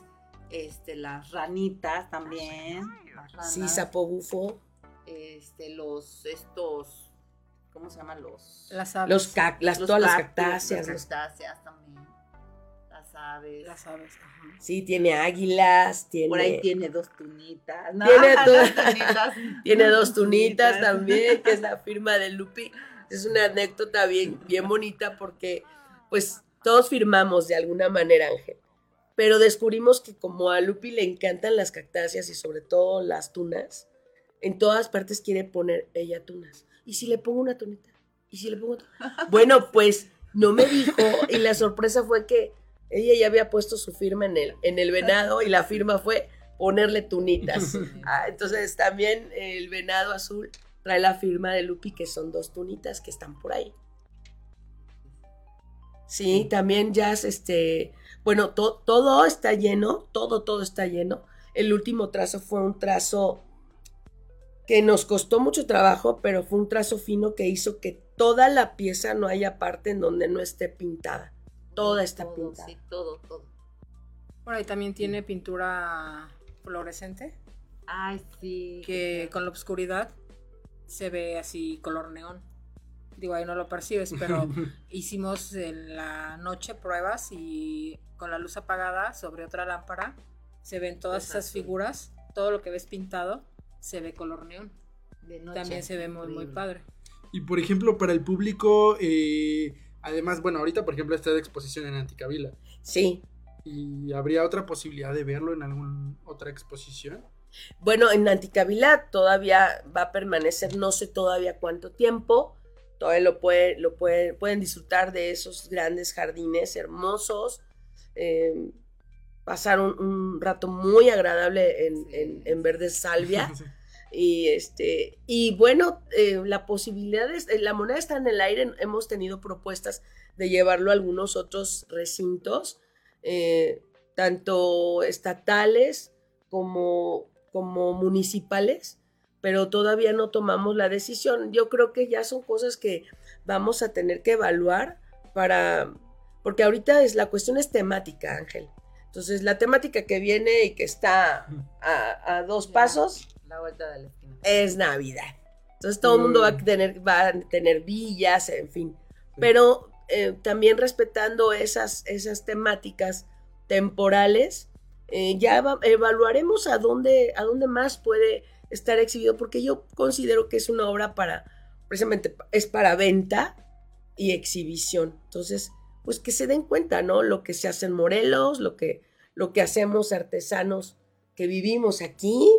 Speaker 3: este, las ranitas también, las ranas,
Speaker 2: Sí, sapo bufo,
Speaker 3: este, los estos, ¿cómo se llaman los?
Speaker 4: Las aves.
Speaker 2: los cac- las,
Speaker 3: los
Speaker 2: todas las cactáceas.
Speaker 3: Las cactáceas también, las aves.
Speaker 4: Las aves, ajá.
Speaker 2: sí, tiene águilas, tiene,
Speaker 3: Por ahí tiene dos tunitas. No,
Speaker 2: Tiene
Speaker 3: dos tunitas.
Speaker 2: tiene dos tunitas también, que es la firma de Lupi. Es una anécdota bien, bien bonita porque, pues, todos firmamos de alguna manera, Ángel. Pero descubrimos que como a Lupi le encantan las cactáceas y sobre todo las tunas, en todas partes quiere poner ella tunas. ¿Y si le pongo una tunita? ¿Y si le pongo otra? Bueno, pues no me dijo y la sorpresa fue que ella ya había puesto su firma en el, en el venado y la firma fue ponerle tunitas. Ah, entonces también el venado azul trae la firma de Lupi que son dos tunitas que están por ahí. Sí, también ya este, bueno, to- todo está lleno, todo, todo está lleno. El último trazo fue un trazo que nos costó mucho trabajo, pero fue un trazo fino que hizo que toda la pieza no haya parte en donde no esté pintada. Toda está
Speaker 3: Todo,
Speaker 2: pintada.
Speaker 3: Sí, todo, todo.
Speaker 4: Bueno, y también tiene pintura fluorescente,
Speaker 3: Ay, sí.
Speaker 4: que con la oscuridad se ve así color neón. Digo, ahí no lo percibes, pero hicimos en la noche pruebas y con la luz apagada sobre otra lámpara se ven todas
Speaker 3: Es
Speaker 4: esas figuras, todo lo que ves pintado se ve color neón.
Speaker 3: De noche.
Speaker 4: También se ve muy, muy padre.
Speaker 1: Y por ejemplo, para el público, eh, además, bueno, ahorita por ejemplo está de exposición en Anticavila.
Speaker 2: Sí.
Speaker 1: ¿Y habría otra posibilidad de verlo en alguna otra exposición?
Speaker 2: Bueno, en Anticavila todavía va a permanecer, no sé todavía cuánto tiempo. Todavía lo, puede, lo puede- pueden disfrutar de esos grandes jardines hermosos. eh, pasar un, un rato muy agradable en, en- en verde salvia. Y este, y bueno, eh, la posibilidad es, eh, la moneda está en el aire, hemos tenido propuestas de llevarlo a algunos otros recintos, eh, tanto estatales como, como municipales, pero todavía no tomamos la decisión. Yo creo que ya son cosas que vamos a tener que evaluar para, porque ahorita es, la cuestión es temática, Ángel. Entonces, la temática que viene y que está a, a dos pasos
Speaker 3: La vuelta de la esquina.
Speaker 2: es Navidad. Entonces todo el mundo va a
Speaker 1: Mm.
Speaker 2: tener, va a tener villas, en fin. Pero eh, también respetando esas, esas temáticas temporales, eh, ya va- evaluaremos a dónde, a dónde más puede estar exhibido, porque yo considero que es una obra para, precisamente, es para venta y exhibición. Entonces, pues que se den cuenta, ¿no? Lo que se hace en Morelos, lo que, lo que hacemos artesanos que vivimos aquí,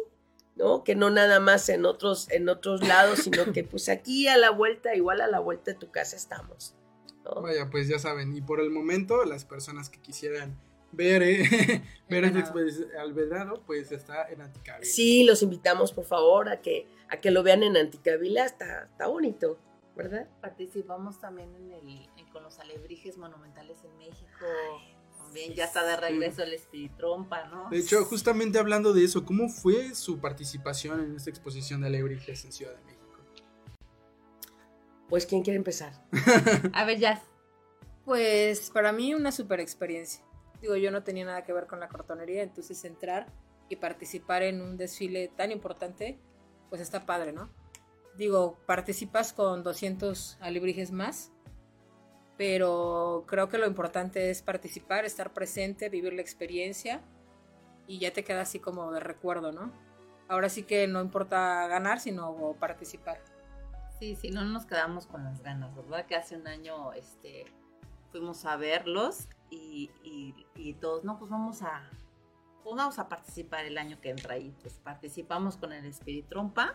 Speaker 2: ¿no? Que no nada más en otros, en otros lados, sino que pues aquí a la vuelta, igual a la vuelta de tu casa estamos. ¿no?
Speaker 1: Vaya, pues ya saben. Y por el momento, las personas que quisieran ver, eh, ver al venado, pues está en Anticavila.
Speaker 2: Sí, los invitamos por favor a que, a que lo vean en Anticavila, está, está bonito, ¿verdad?
Speaker 3: Participamos también en el, en- con los alebrijes monumentales en México. También ya está de regreso el espiritrompa, ¿no?
Speaker 1: De hecho, justamente hablando de eso, ¿cómo fue su participación en esta exposición de alebrijes en Ciudad de México?
Speaker 2: Pues, ¿quién quiere empezar?
Speaker 3: A ver, ya.
Speaker 4: Pues para mí una super experiencia. Digo, yo no tenía nada que ver con la cartonería, entonces entrar y participar en un desfile tan importante, pues está padre, ¿no? Digo, participas con 200 alebrijes más, pero creo que lo importante es participar, estar presente, vivir la experiencia y ya te queda así como de recuerdo, ¿no? ahora sí que no importa ganar, sino participar.
Speaker 3: Sí, sí, no nos quedamos con las ganas, ¿verdad? Que hace un año este, fuimos a verlos y, y- y todos, no, pues vamos a, pues vamos a participar el año que entra y pues participamos con el Espiritrompa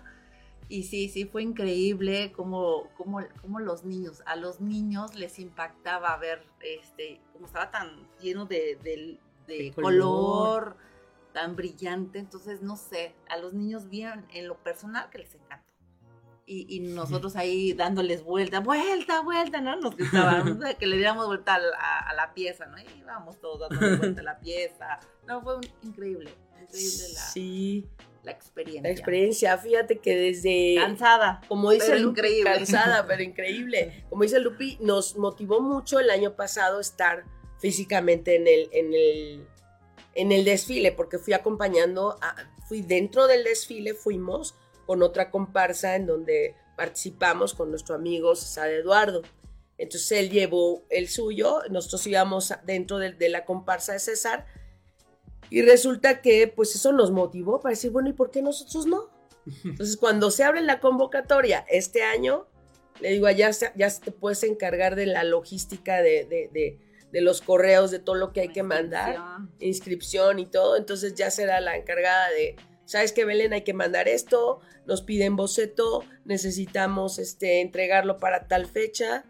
Speaker 3: y sí, sí, fue increíble cómo, cómo, cómo los niños, a los niños les impactaba ver, este, como estaba tan lleno de, de- de
Speaker 2: De
Speaker 3: color.
Speaker 2: color.
Speaker 3: tan brillante, entonces no sé, a los niños bien en lo personal que les encantó. Y, y nosotros ahí dándoles vuelta, vuelta, vuelta, ¿no? Nos gritaban que le diéramos vuelta a la, a la pieza, ¿no? Y íbamos todos dando vuelta a la pieza. No, fue un- increíble, increíble la,
Speaker 2: Sí,
Speaker 3: la experiencia.
Speaker 2: la experiencia. Fíjate que desde...
Speaker 3: Cansada.
Speaker 2: como dice
Speaker 3: pero
Speaker 2: Lupi,
Speaker 3: increíble.
Speaker 2: cansada, pero increíble. Como dice Lupi, nos motivó mucho el año pasado estar físicamente en el, en el, en el desfile, porque fui acompañando, a- fui dentro del desfile, fuimos con otra comparsa en donde participamos con nuestro amigo César Eduardo. Entonces él llevó el suyo, nosotros íbamos dentro de, de la comparsa de César y resulta que pues eso nos motivó para decir, bueno, ¿y por qué nosotros no? Entonces, cuando se abre la convocatoria este año, le digo, ya, se- ya te puedes encargar de la logística de, de- de- de los correos, de todo lo que hay que mandar,
Speaker 3: Inscripción.
Speaker 2: y todo. Entonces, ya será la encargada de, ¿sabes qué, Belén? Hay que mandar esto, nos piden boceto, necesitamos este, entregarlo para tal fecha,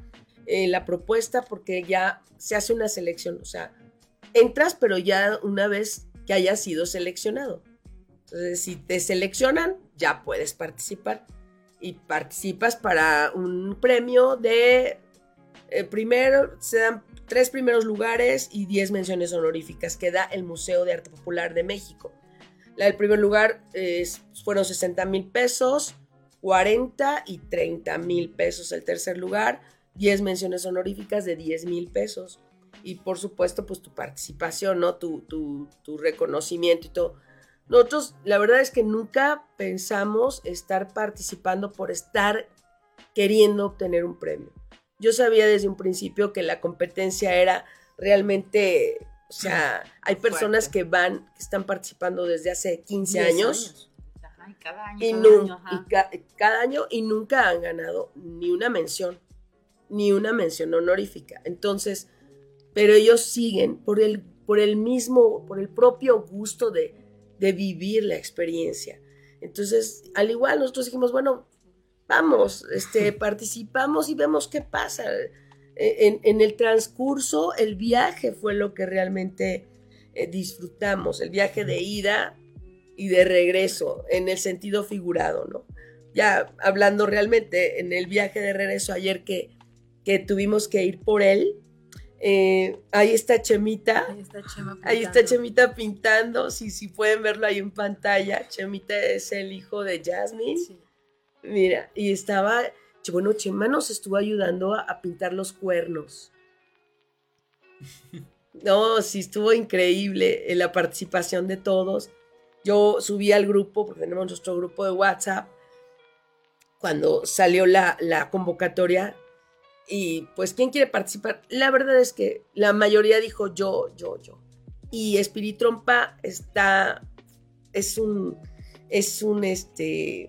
Speaker 2: eh, la propuesta, porque ya se hace una selección. O sea, entras, pero ya una vez que hayas sido seleccionado. Entonces, si te seleccionan, ya puedes participar. Y participas para un premio de eh, primero, se dan tres primeros lugares y diez menciones honoríficas que da el Museo de Arte Popular de México. La del primer lugar fueron 60 mil pesos, 40 y 30 mil pesos. El tercer lugar, 10 menciones honoríficas de 10 mil pesos. Y por supuesto, pues tu participación, ¿no? Tu, tu, tu reconocimiento y todo. Nosotros, la verdad es que nunca pensamos estar participando por estar queriendo obtener un premio. Yo sabía desde un principio que la competencia era realmente, o sea, hay personas que van, que están participando desde hace 15
Speaker 3: Diez
Speaker 2: años,
Speaker 3: Ajá, y cada año.
Speaker 2: y,
Speaker 3: cada año, ajá.
Speaker 2: y ca- cada año y nunca han ganado ni una mención, ni una mención honorífica. Entonces, pero ellos siguen por el, por el mismo, por el propio gusto de, de vivir la experiencia. Entonces, al igual nosotros dijimos, bueno, vamos, este, participamos y vemos qué pasa. E, En, en el transcurso, el viaje fue lo que realmente eh, disfrutamos, el viaje de ida y de regreso, en el sentido figurado, ¿no? Ya hablando realmente, en el viaje de regreso ayer que, que tuvimos que ir por él, eh, ahí está Chemita,
Speaker 4: Ahí está Chema.
Speaker 2: Ahí está
Speaker 4: pintando.
Speaker 2: Chemita pintando, si, si pueden verlo ahí en pantalla. Chemita es el hijo de Jasmine.
Speaker 4: Sí.
Speaker 2: Mira, y estaba, bueno, Chema nos estuvo ayudando a, a pintar los cuernos. No, sí, estuvo increíble eh, la participación de todos. Yo subí al grupo, porque tenemos nuestro grupo de WhatsApp, cuando salió la, la convocatoria. Y pues, ¿quién quiere participar? La verdad es que la mayoría dijo yo, yo, yo. Y Espiritrompa está, es un, es un, este,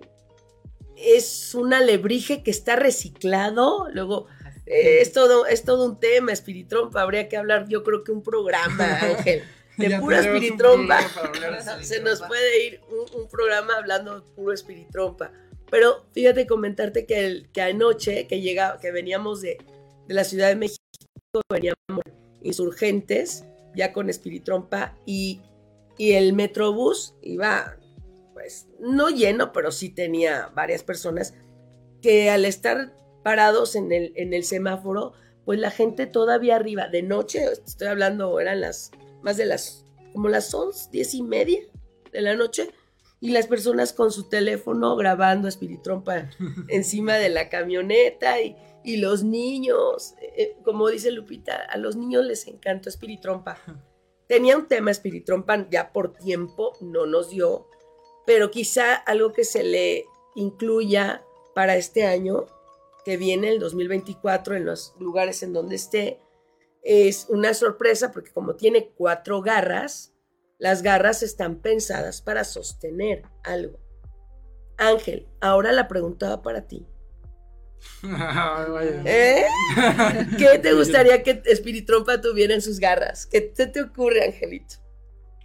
Speaker 2: es un alebrije que está reciclado. Luego, eh, es, todo, es todo un tema, Espiritrompa. Habría que hablar, yo creo que un programa, Ángel. De
Speaker 1: Ya
Speaker 2: pura espiritrompa.
Speaker 1: de
Speaker 2: Se nos puede ir un, un programa hablando de puro espiritrompa. Pero fíjate comentarte que, el, que anoche, que llega, que veníamos de, de la Ciudad de México, veníamos insurgentes, ya con espiritrompa, y, y el metrobús iba, pues, no lleno, pero sí tenía varias personas que al estar parados en el, en el semáforo, pues la gente todavía arriba, de noche, estoy hablando, eran las más de las, como las 11, 10 y media de la noche, y las personas con su teléfono grabando Espiritrompa encima de la camioneta y, y los niños, eh, como dice Lupita, a los niños les encantó Espiritrompa. Tenía un tema Espiritrompa, ya por tiempo no nos dio, pero quizá algo que se le incluya para este año, que viene el 2024 en los lugares en donde esté, es una sorpresa porque como tiene cuatro garras, Las garras están pensadas para sostener algo. Ángel, ahora la pregunta va para ti. ¿Eh? ¿Qué te gustaría que Espiritrompa tuviera en sus garras? ¿Qué se te ocurre, Angelito?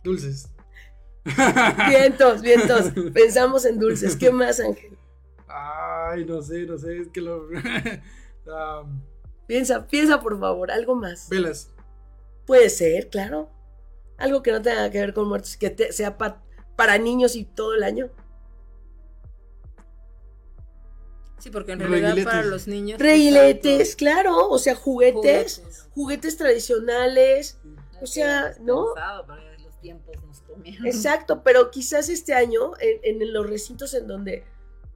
Speaker 1: Dulces.
Speaker 2: Vientos, vientos. Pensamos en dulces. ¿Qué más, Ángel?
Speaker 1: Ay, no sé, no sé, es que lo... Um,
Speaker 2: Piensa, piensa por favor, algo más.
Speaker 1: velas.
Speaker 2: Puede ser, claro. Algo que no tenga que ver con muertos, que te- sea pa- para niños y todo el año.
Speaker 4: Sí, porque en realidad
Speaker 1: Reguiletes.
Speaker 4: para los niños.
Speaker 2: Reguiletes, claro. O sea, juguetes,
Speaker 4: Juguetes.
Speaker 2: juguetes, tradicionales. O sea, ¿no?
Speaker 3: Pensado, para los tiempos nos comieron.
Speaker 2: Exacto, pero quizás este año, en, en los recintos en donde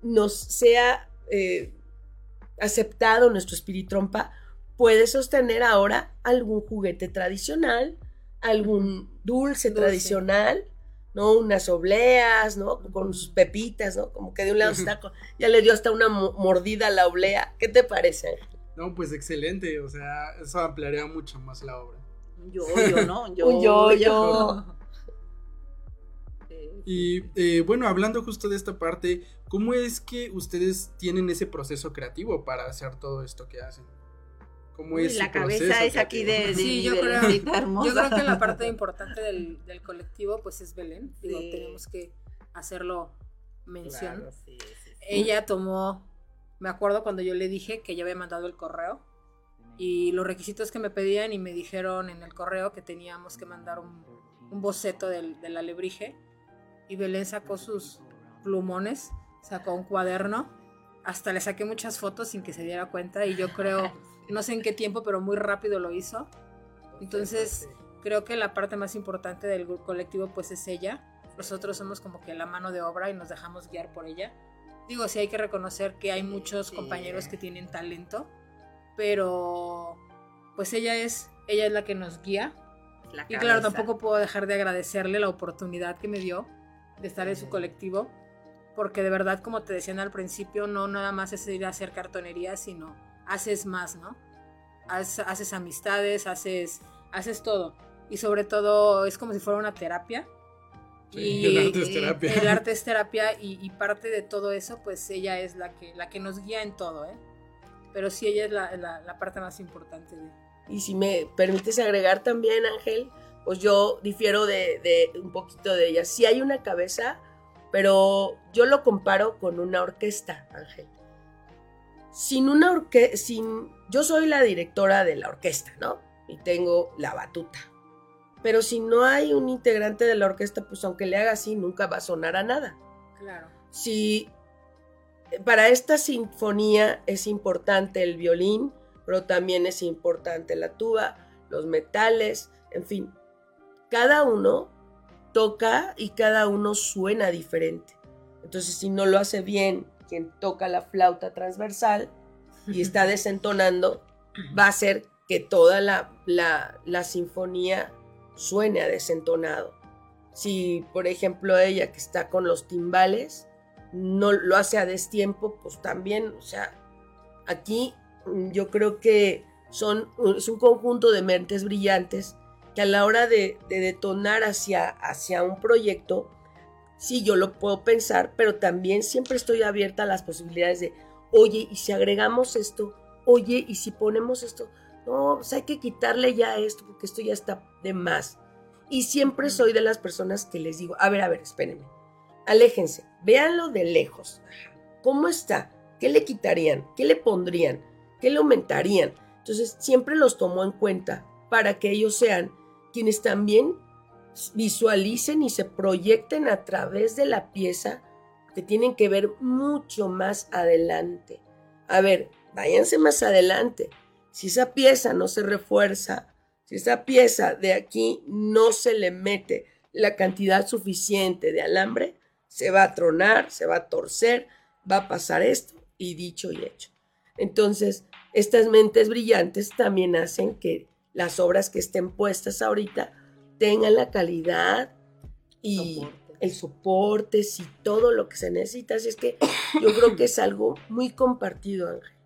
Speaker 2: nos sea eh, aceptado nuestro espiritrompa, puede sostener ahora algún juguete tradicional, algún dulce,
Speaker 4: Dulce.
Speaker 2: tradicional, ¿no? Unas obleas, ¿no? Con sus pepitas, ¿no? Como que de un lado está, con- ya le dio hasta una mo- mordida a la oblea. ¿Qué te parece?
Speaker 1: No, pues excelente, o sea, eso ampliaría mucho más la obra.
Speaker 3: Un yo-yo, ¿no? Un
Speaker 2: Un yo-yo.
Speaker 3: Sí,
Speaker 1: Y eh, bueno, hablando justo de esta parte, ¿cómo es que ustedes tienen ese proceso creativo para hacer todo esto que hacen? ¿Cómo
Speaker 3: Uy,
Speaker 1: es
Speaker 3: la cabeza
Speaker 1: proceso
Speaker 3: es aquí de, de,
Speaker 4: Sí, yo
Speaker 3: de
Speaker 4: creo-. Yo creo que la parte importante del, del colectivo pues es Belén. Digo,
Speaker 3: Sí.
Speaker 4: tenemos que hacerlo mención.
Speaker 3: Claro, sí, sí, sí.
Speaker 4: Ella tomó, me acuerdo cuando yo le dije que ya había mandado el correo y los requisitos que me pedían y me dijeron en el correo que teníamos que mandar un, un boceto del, del alebrije y Belén sacó sus plumones, sacó un cuaderno, hasta le saqué muchas fotos sin que se diera cuenta y yo creo, no sé en qué tiempo, pero muy rápido lo hizo. Entonces, creo que la parte más importante del colectivo pues es ella. Nosotros somos como que la mano de obra y nos dejamos guiar por ella. Digo, sí hay que reconocer que hay muchos
Speaker 3: Sí.
Speaker 4: compañeros que tienen talento, pero pues ella es ella es la que nos guía
Speaker 3: La
Speaker 4: y claro, tampoco puedo dejar de agradecerle la oportunidad que me dio de estar en su colectivo, porque de verdad, como te decían al principio, no nada más es ir a hacer cartonería, sino haces más, ¿no? Haz- haces amistades, haces, haces todo. Y sobre todo es como si fuera una terapia.
Speaker 1: Sí, el arte es terapia.
Speaker 4: El arte es terapia y, y parte de todo eso, pues ella es la que, la que nos guía en todo, ¿eh? Pero sí, ella es la, la- la parte más importante de...
Speaker 2: Y si me permites agregar también, Ángel, pues yo difiero de, de un poquito de ella. Sí hay una cabeza, pero yo lo comparo con una orquesta, Ángel. Sin una orquesta, sin... Yo soy la directora de la orquesta, ¿no? Y tengo la batuta. Pero si no hay un integrante de la orquesta, pues aunque le haga así, nunca va a sonar a nada.
Speaker 4: Claro.
Speaker 2: si para esta sinfonía es importante el violín, pero también es importante la tuba, los metales, en fin, cada uno toca y cada uno suena diferente. Entonces, si no lo hace bien quien toca la flauta transversal y está desentonando, va a hacer que toda la, la, la sinfonía suene a desentonado. Si, por ejemplo, ella que está con los timbales, no lo hace a destiempo, pues también, o sea, aquí yo creo que son, es un conjunto de mentes brillantes que a la hora de, de detonar hacia, hacia un proyecto, sí, yo lo puedo pensar, pero también siempre estoy abierta a las posibilidades de, oye, ¿y si agregamos esto? Oye, ¿y si ponemos esto? No, pues hay que quitarle ya esto, porque esto ya está de más. Y siempre soy de las personas que les digo, a ver, a ver, espérenme, aléjense, véanlo de lejos. ¿Cómo está? ¿Qué le quitarían? ¿Qué le pondrían? ¿Qué le aumentarían? Entonces, siempre los tomo en cuenta para que ellos sean quienes también visualicen y se proyecten a través de la pieza que tienen que ver mucho más adelante. A ver, váyanse más adelante. Si esa pieza no se refuerza, si esa pieza de aquí no se le mete la cantidad suficiente de alambre, se va a tronar, se va a torcer, va a pasar esto y dicho y hecho. Entonces, estas mentes brillantes también hacen que las obras que estén puestas ahorita tengan la calidad y
Speaker 3: Soporte.
Speaker 2: el soporte y todo lo que se necesita. Así es que yo creo que es algo muy compartido, Ángel.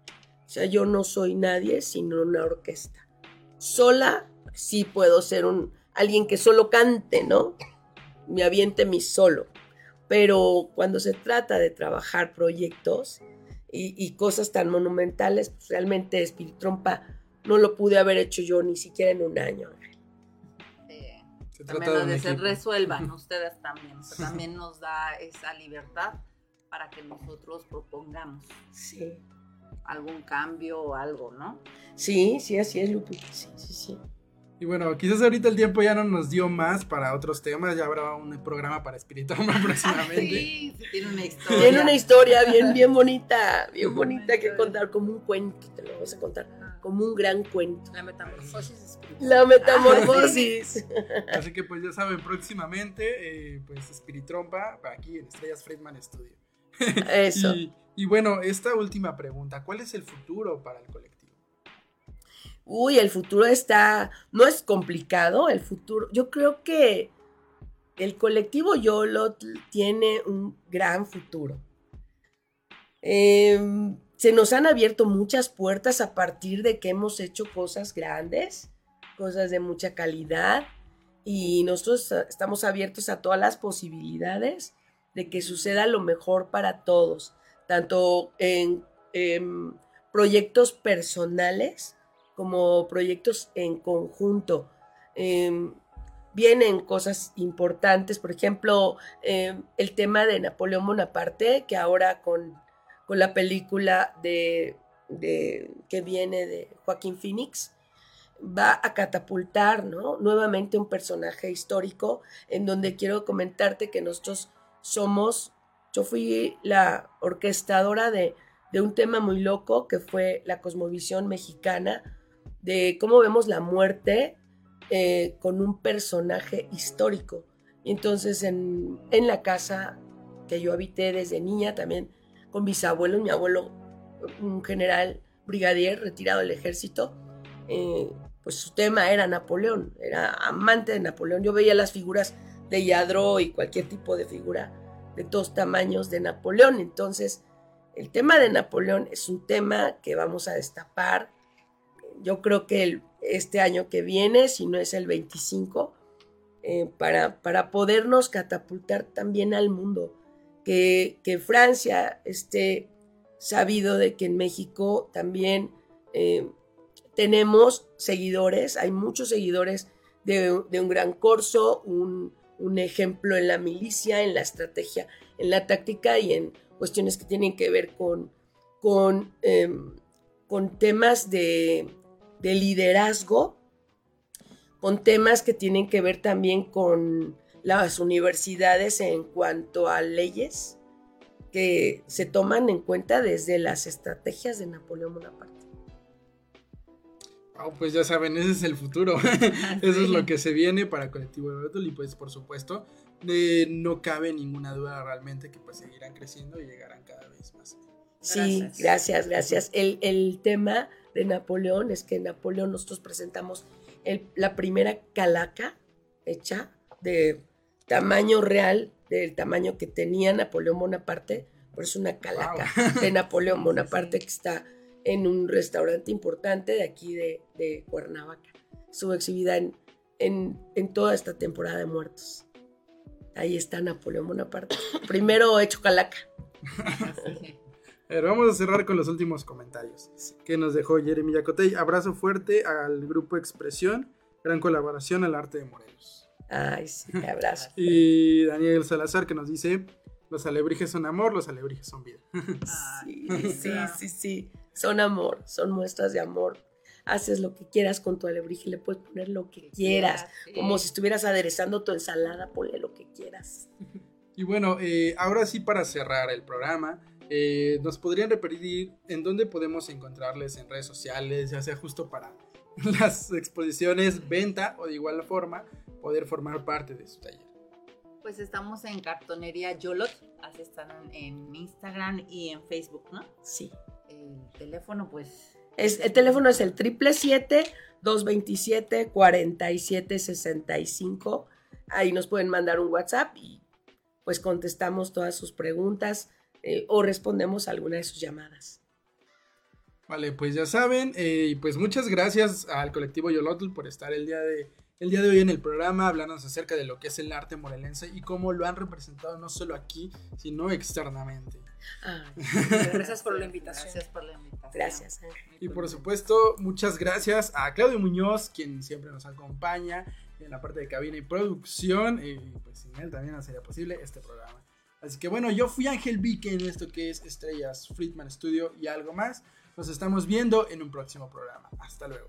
Speaker 2: O sea, yo no soy nadie sino una orquesta. Sola sí puedo ser un alguien que solo cante, ¿no? me aviente mi solo. Pero cuando se trata de trabajar proyectos y, y cosas tan monumentales, pues realmente Espiritrompa no lo pude haber hecho yo ni siquiera en un año.
Speaker 3: También
Speaker 1: trata de
Speaker 3: lo
Speaker 1: un
Speaker 3: de se
Speaker 1: equipo.
Speaker 3: resuelvan ustedes también. O sea, también nos da esa libertad para que nosotros propongamos
Speaker 2: Sí,
Speaker 3: algún cambio o algo, ¿no?
Speaker 2: sí, sí, así es, Lupita. Sí, sí, sí.
Speaker 1: Y bueno, quizás ahorita el tiempo ya no nos dio más para otros temas, ya habrá un programa para Espiritrompa próximamente.
Speaker 3: Sí, sí, tiene una historia.
Speaker 2: Tiene una historia bien, bien bonita, bien bonita que contar, como un cuento, te lo vamos a contar, como un gran cuento.
Speaker 4: La metamorfosis espiritual.
Speaker 2: La metamorfosis.
Speaker 1: Así que pues ya saben, próximamente, eh, pues Espiritrompa, aquí en Estrellas Friedman Studio.
Speaker 2: Eso.
Speaker 1: Y, y bueno, esta última pregunta, ¿cuál es el futuro para el colectivo?
Speaker 2: Uy, el futuro está, no es complicado, el futuro, yo creo que el colectivo YOLO tiene un gran futuro. Em, se nos han abierto muchas puertas a partir de que hemos hecho cosas grandes, cosas de mucha calidad, y nosotros eh, estamos abiertos a todas las posibilidades de que suceda lo mejor para todos, tanto en em, proyectos personales como proyectos en conjunto. Em, vienen cosas importantes, por ejemplo, em, el tema de Napoleón Bonaparte, que ahora con, con la película de, que viene de Joaquín Phoenix, va a catapultar ¿no? nuevamente un personaje histórico en donde quiero comentarte que nosotros somos, yo fui la orquestadora de, de un tema muy loco que fue la cosmovisión mexicana, de cómo vemos la muerte eh, con un personaje histórico. Y entonces en, en la casa que yo habité desde niña, también con mis abuelos, mi abuelo, un general brigadier retirado del ejército, eh, pues su tema era Napoleón, era amante de Napoleón. Yo veía las figuras de Yadro y cualquier tipo de figura de todos tamaños de Napoleón. Entonces, el tema de Napoleón es un tema que vamos a destapar. Yo creo que este año que viene, si no es el 25, eh, para, para podernos catapultar también al mundo. Que, Francia esté sabido de que en México también eh, tenemos seguidores, hay muchos seguidores de, un gran corso, un, un ejemplo en la milicia, en la estrategia, en la táctica y en cuestiones que tienen que ver con, con, em, con temas de, de liderazgo, con temas que tienen que ver también con las universidades en cuanto a leyes que se toman en cuenta desde las estrategias de Napoleón Bonaparte.
Speaker 1: Ah, pues ya saben, ese es el futuro. Eso es lo que se viene para Colectivo Betul y pues por supuesto eh, no cabe ninguna duda realmente que pues seguirán creciendo y llegarán cada vez más.
Speaker 2: Sí,
Speaker 3: Gracias.
Speaker 2: gracias, gracias. El, el tema de Napoleón es que Napoleón nosotros presentamos el- la primera calaca hecha de tamaño real, del tamaño que tenía Napoleón Bonaparte, pero es una calaca de Napoleón Bonaparte que está en un restaurante importante de aquí de, de Cuernavaca. Estuvo exhibida en, en, en toda esta temporada de muertos. Ahí está Napoleón Bonaparte. Primero hecho calaca.
Speaker 1: A ver, vamos a cerrar con los últimos comentarios que nos dejó Jeremy Yacotey. Abrazo fuerte al grupo Expresión, gran colaboración al arte de Morelos.
Speaker 2: Ay, sí, te abrazo.
Speaker 1: Y Daniel Salazar que nos dice, los alebrijes son amor, los alebrijes son vida.
Speaker 2: Sí, sí, sí, sí. Son amor, son muestras de amor. Haces lo que quieras con tu alebrije, le puedes poner lo que quieras.
Speaker 3: sí.
Speaker 2: Como si estuvieras aderezando tu ensalada, ponle lo que quieras.
Speaker 1: Y bueno, eh, ahora sí para cerrar el programa, eh, nos podrían repetir en dónde podemos encontrarles en redes sociales, ya sea justo para las exposiciones, venta o de igual forma poder formar parte de su taller.
Speaker 3: Pues estamos en cartonería Yolot, así están en Instagram y en Facebook, ¿no?
Speaker 2: Sí.
Speaker 3: El teléfono, pues.
Speaker 2: Es, el teléfono es el 777-227-4765. Ahí nos pueden mandar un WhatsApp y pues contestamos todas sus preguntas eh, o respondemos a alguna de sus llamadas.
Speaker 1: Vale, pues ya saben, eh, y pues muchas gracias al colectivo Yolotl por estar el día de, el día de hoy en el programa hablándonos acerca de lo que es el arte morelense y cómo lo han representado no solo aquí, sino externamente.
Speaker 2: Ah,
Speaker 4: Gracias por la invitación.
Speaker 3: Gracias por la invitación.
Speaker 2: gracias, Ángel.
Speaker 1: Y por supuesto, muchas gracias a Claudio Muñoz, quien siempre nos acompaña en la parte de cabina y producción. Y pues sin él también no sería posible este programa. Así que bueno, yo fui Ángel Vique en esto que es Estrellas Friedman Studio y algo más. Nos estamos viendo en un próximo programa. Hasta luego.